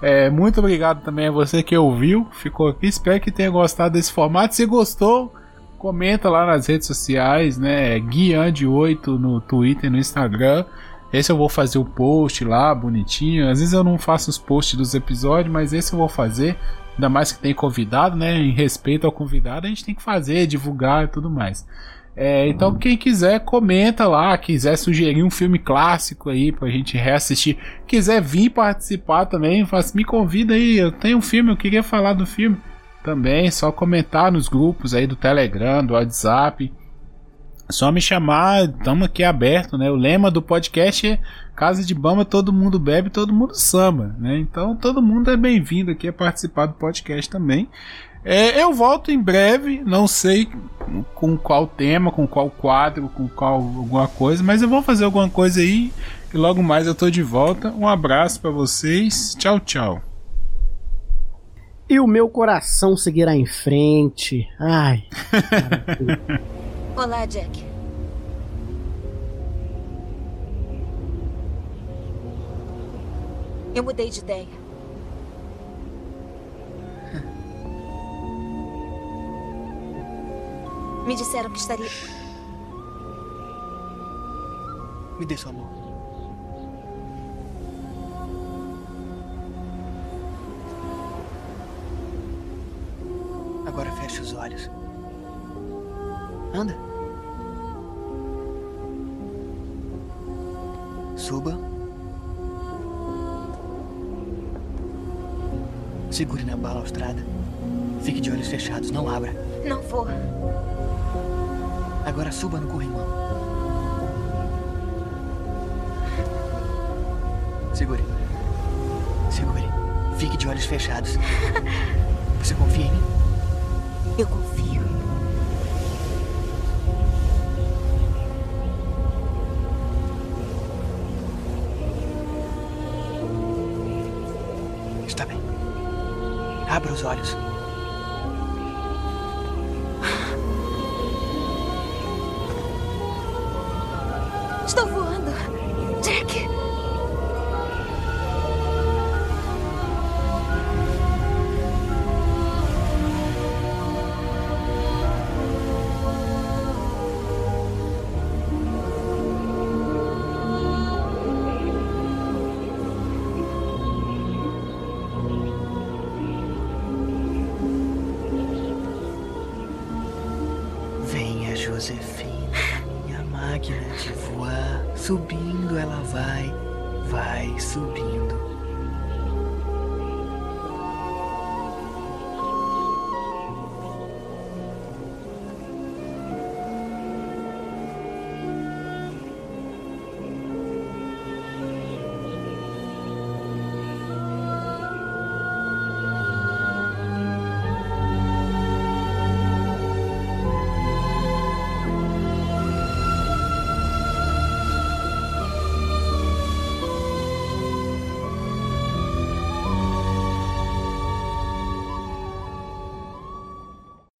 É, muito obrigado também a você que ouviu, ficou aqui. Espero que tenha gostado desse formato. Se gostou, comenta lá nas redes sociais, né? Guiande8 no Twitter e no Instagram. Esse eu vou fazer o post lá, bonitinho. Às vezes eu não faço os posts dos episódios, mas esse eu vou fazer. Ainda mais que tem convidado, né? Em respeito ao convidado, a gente tem que fazer, divulgar e tudo mais. É, então, quem quiser, comenta lá. Quiser sugerir um filme clássico aí pra gente reassistir. Quiser vir participar também, faz, me convida aí. Eu tenho um filme, eu queria falar do filme também, só comentar nos grupos aí do Telegram, do WhatsApp. Só me chamar, estamos aqui aberto, né? O lema do podcast é Casa de Bamba, todo mundo bebe, todo mundo samba, né? Então todo mundo é bem-vindo aqui a participar do podcast também. É, eu volto em breve, não sei com qual tema, com qual quadro, com qual alguma coisa, mas eu vou fazer alguma coisa aí e logo mais eu tô de volta. Um abraço para vocês. Tchau, tchau. E o meu coração seguirá em frente. Ai. Olá, Jack. Eu mudei de ideia. Me disseram que estaria. Me dê sua mão. Anda. Suba. Segure na balaustrada. Fique de olhos fechados, não abra. Não vou. Agora suba no corrimão. Segure. Segure. Fique de olhos fechados. Você confia em mim? Eu confio. Abra os olhos.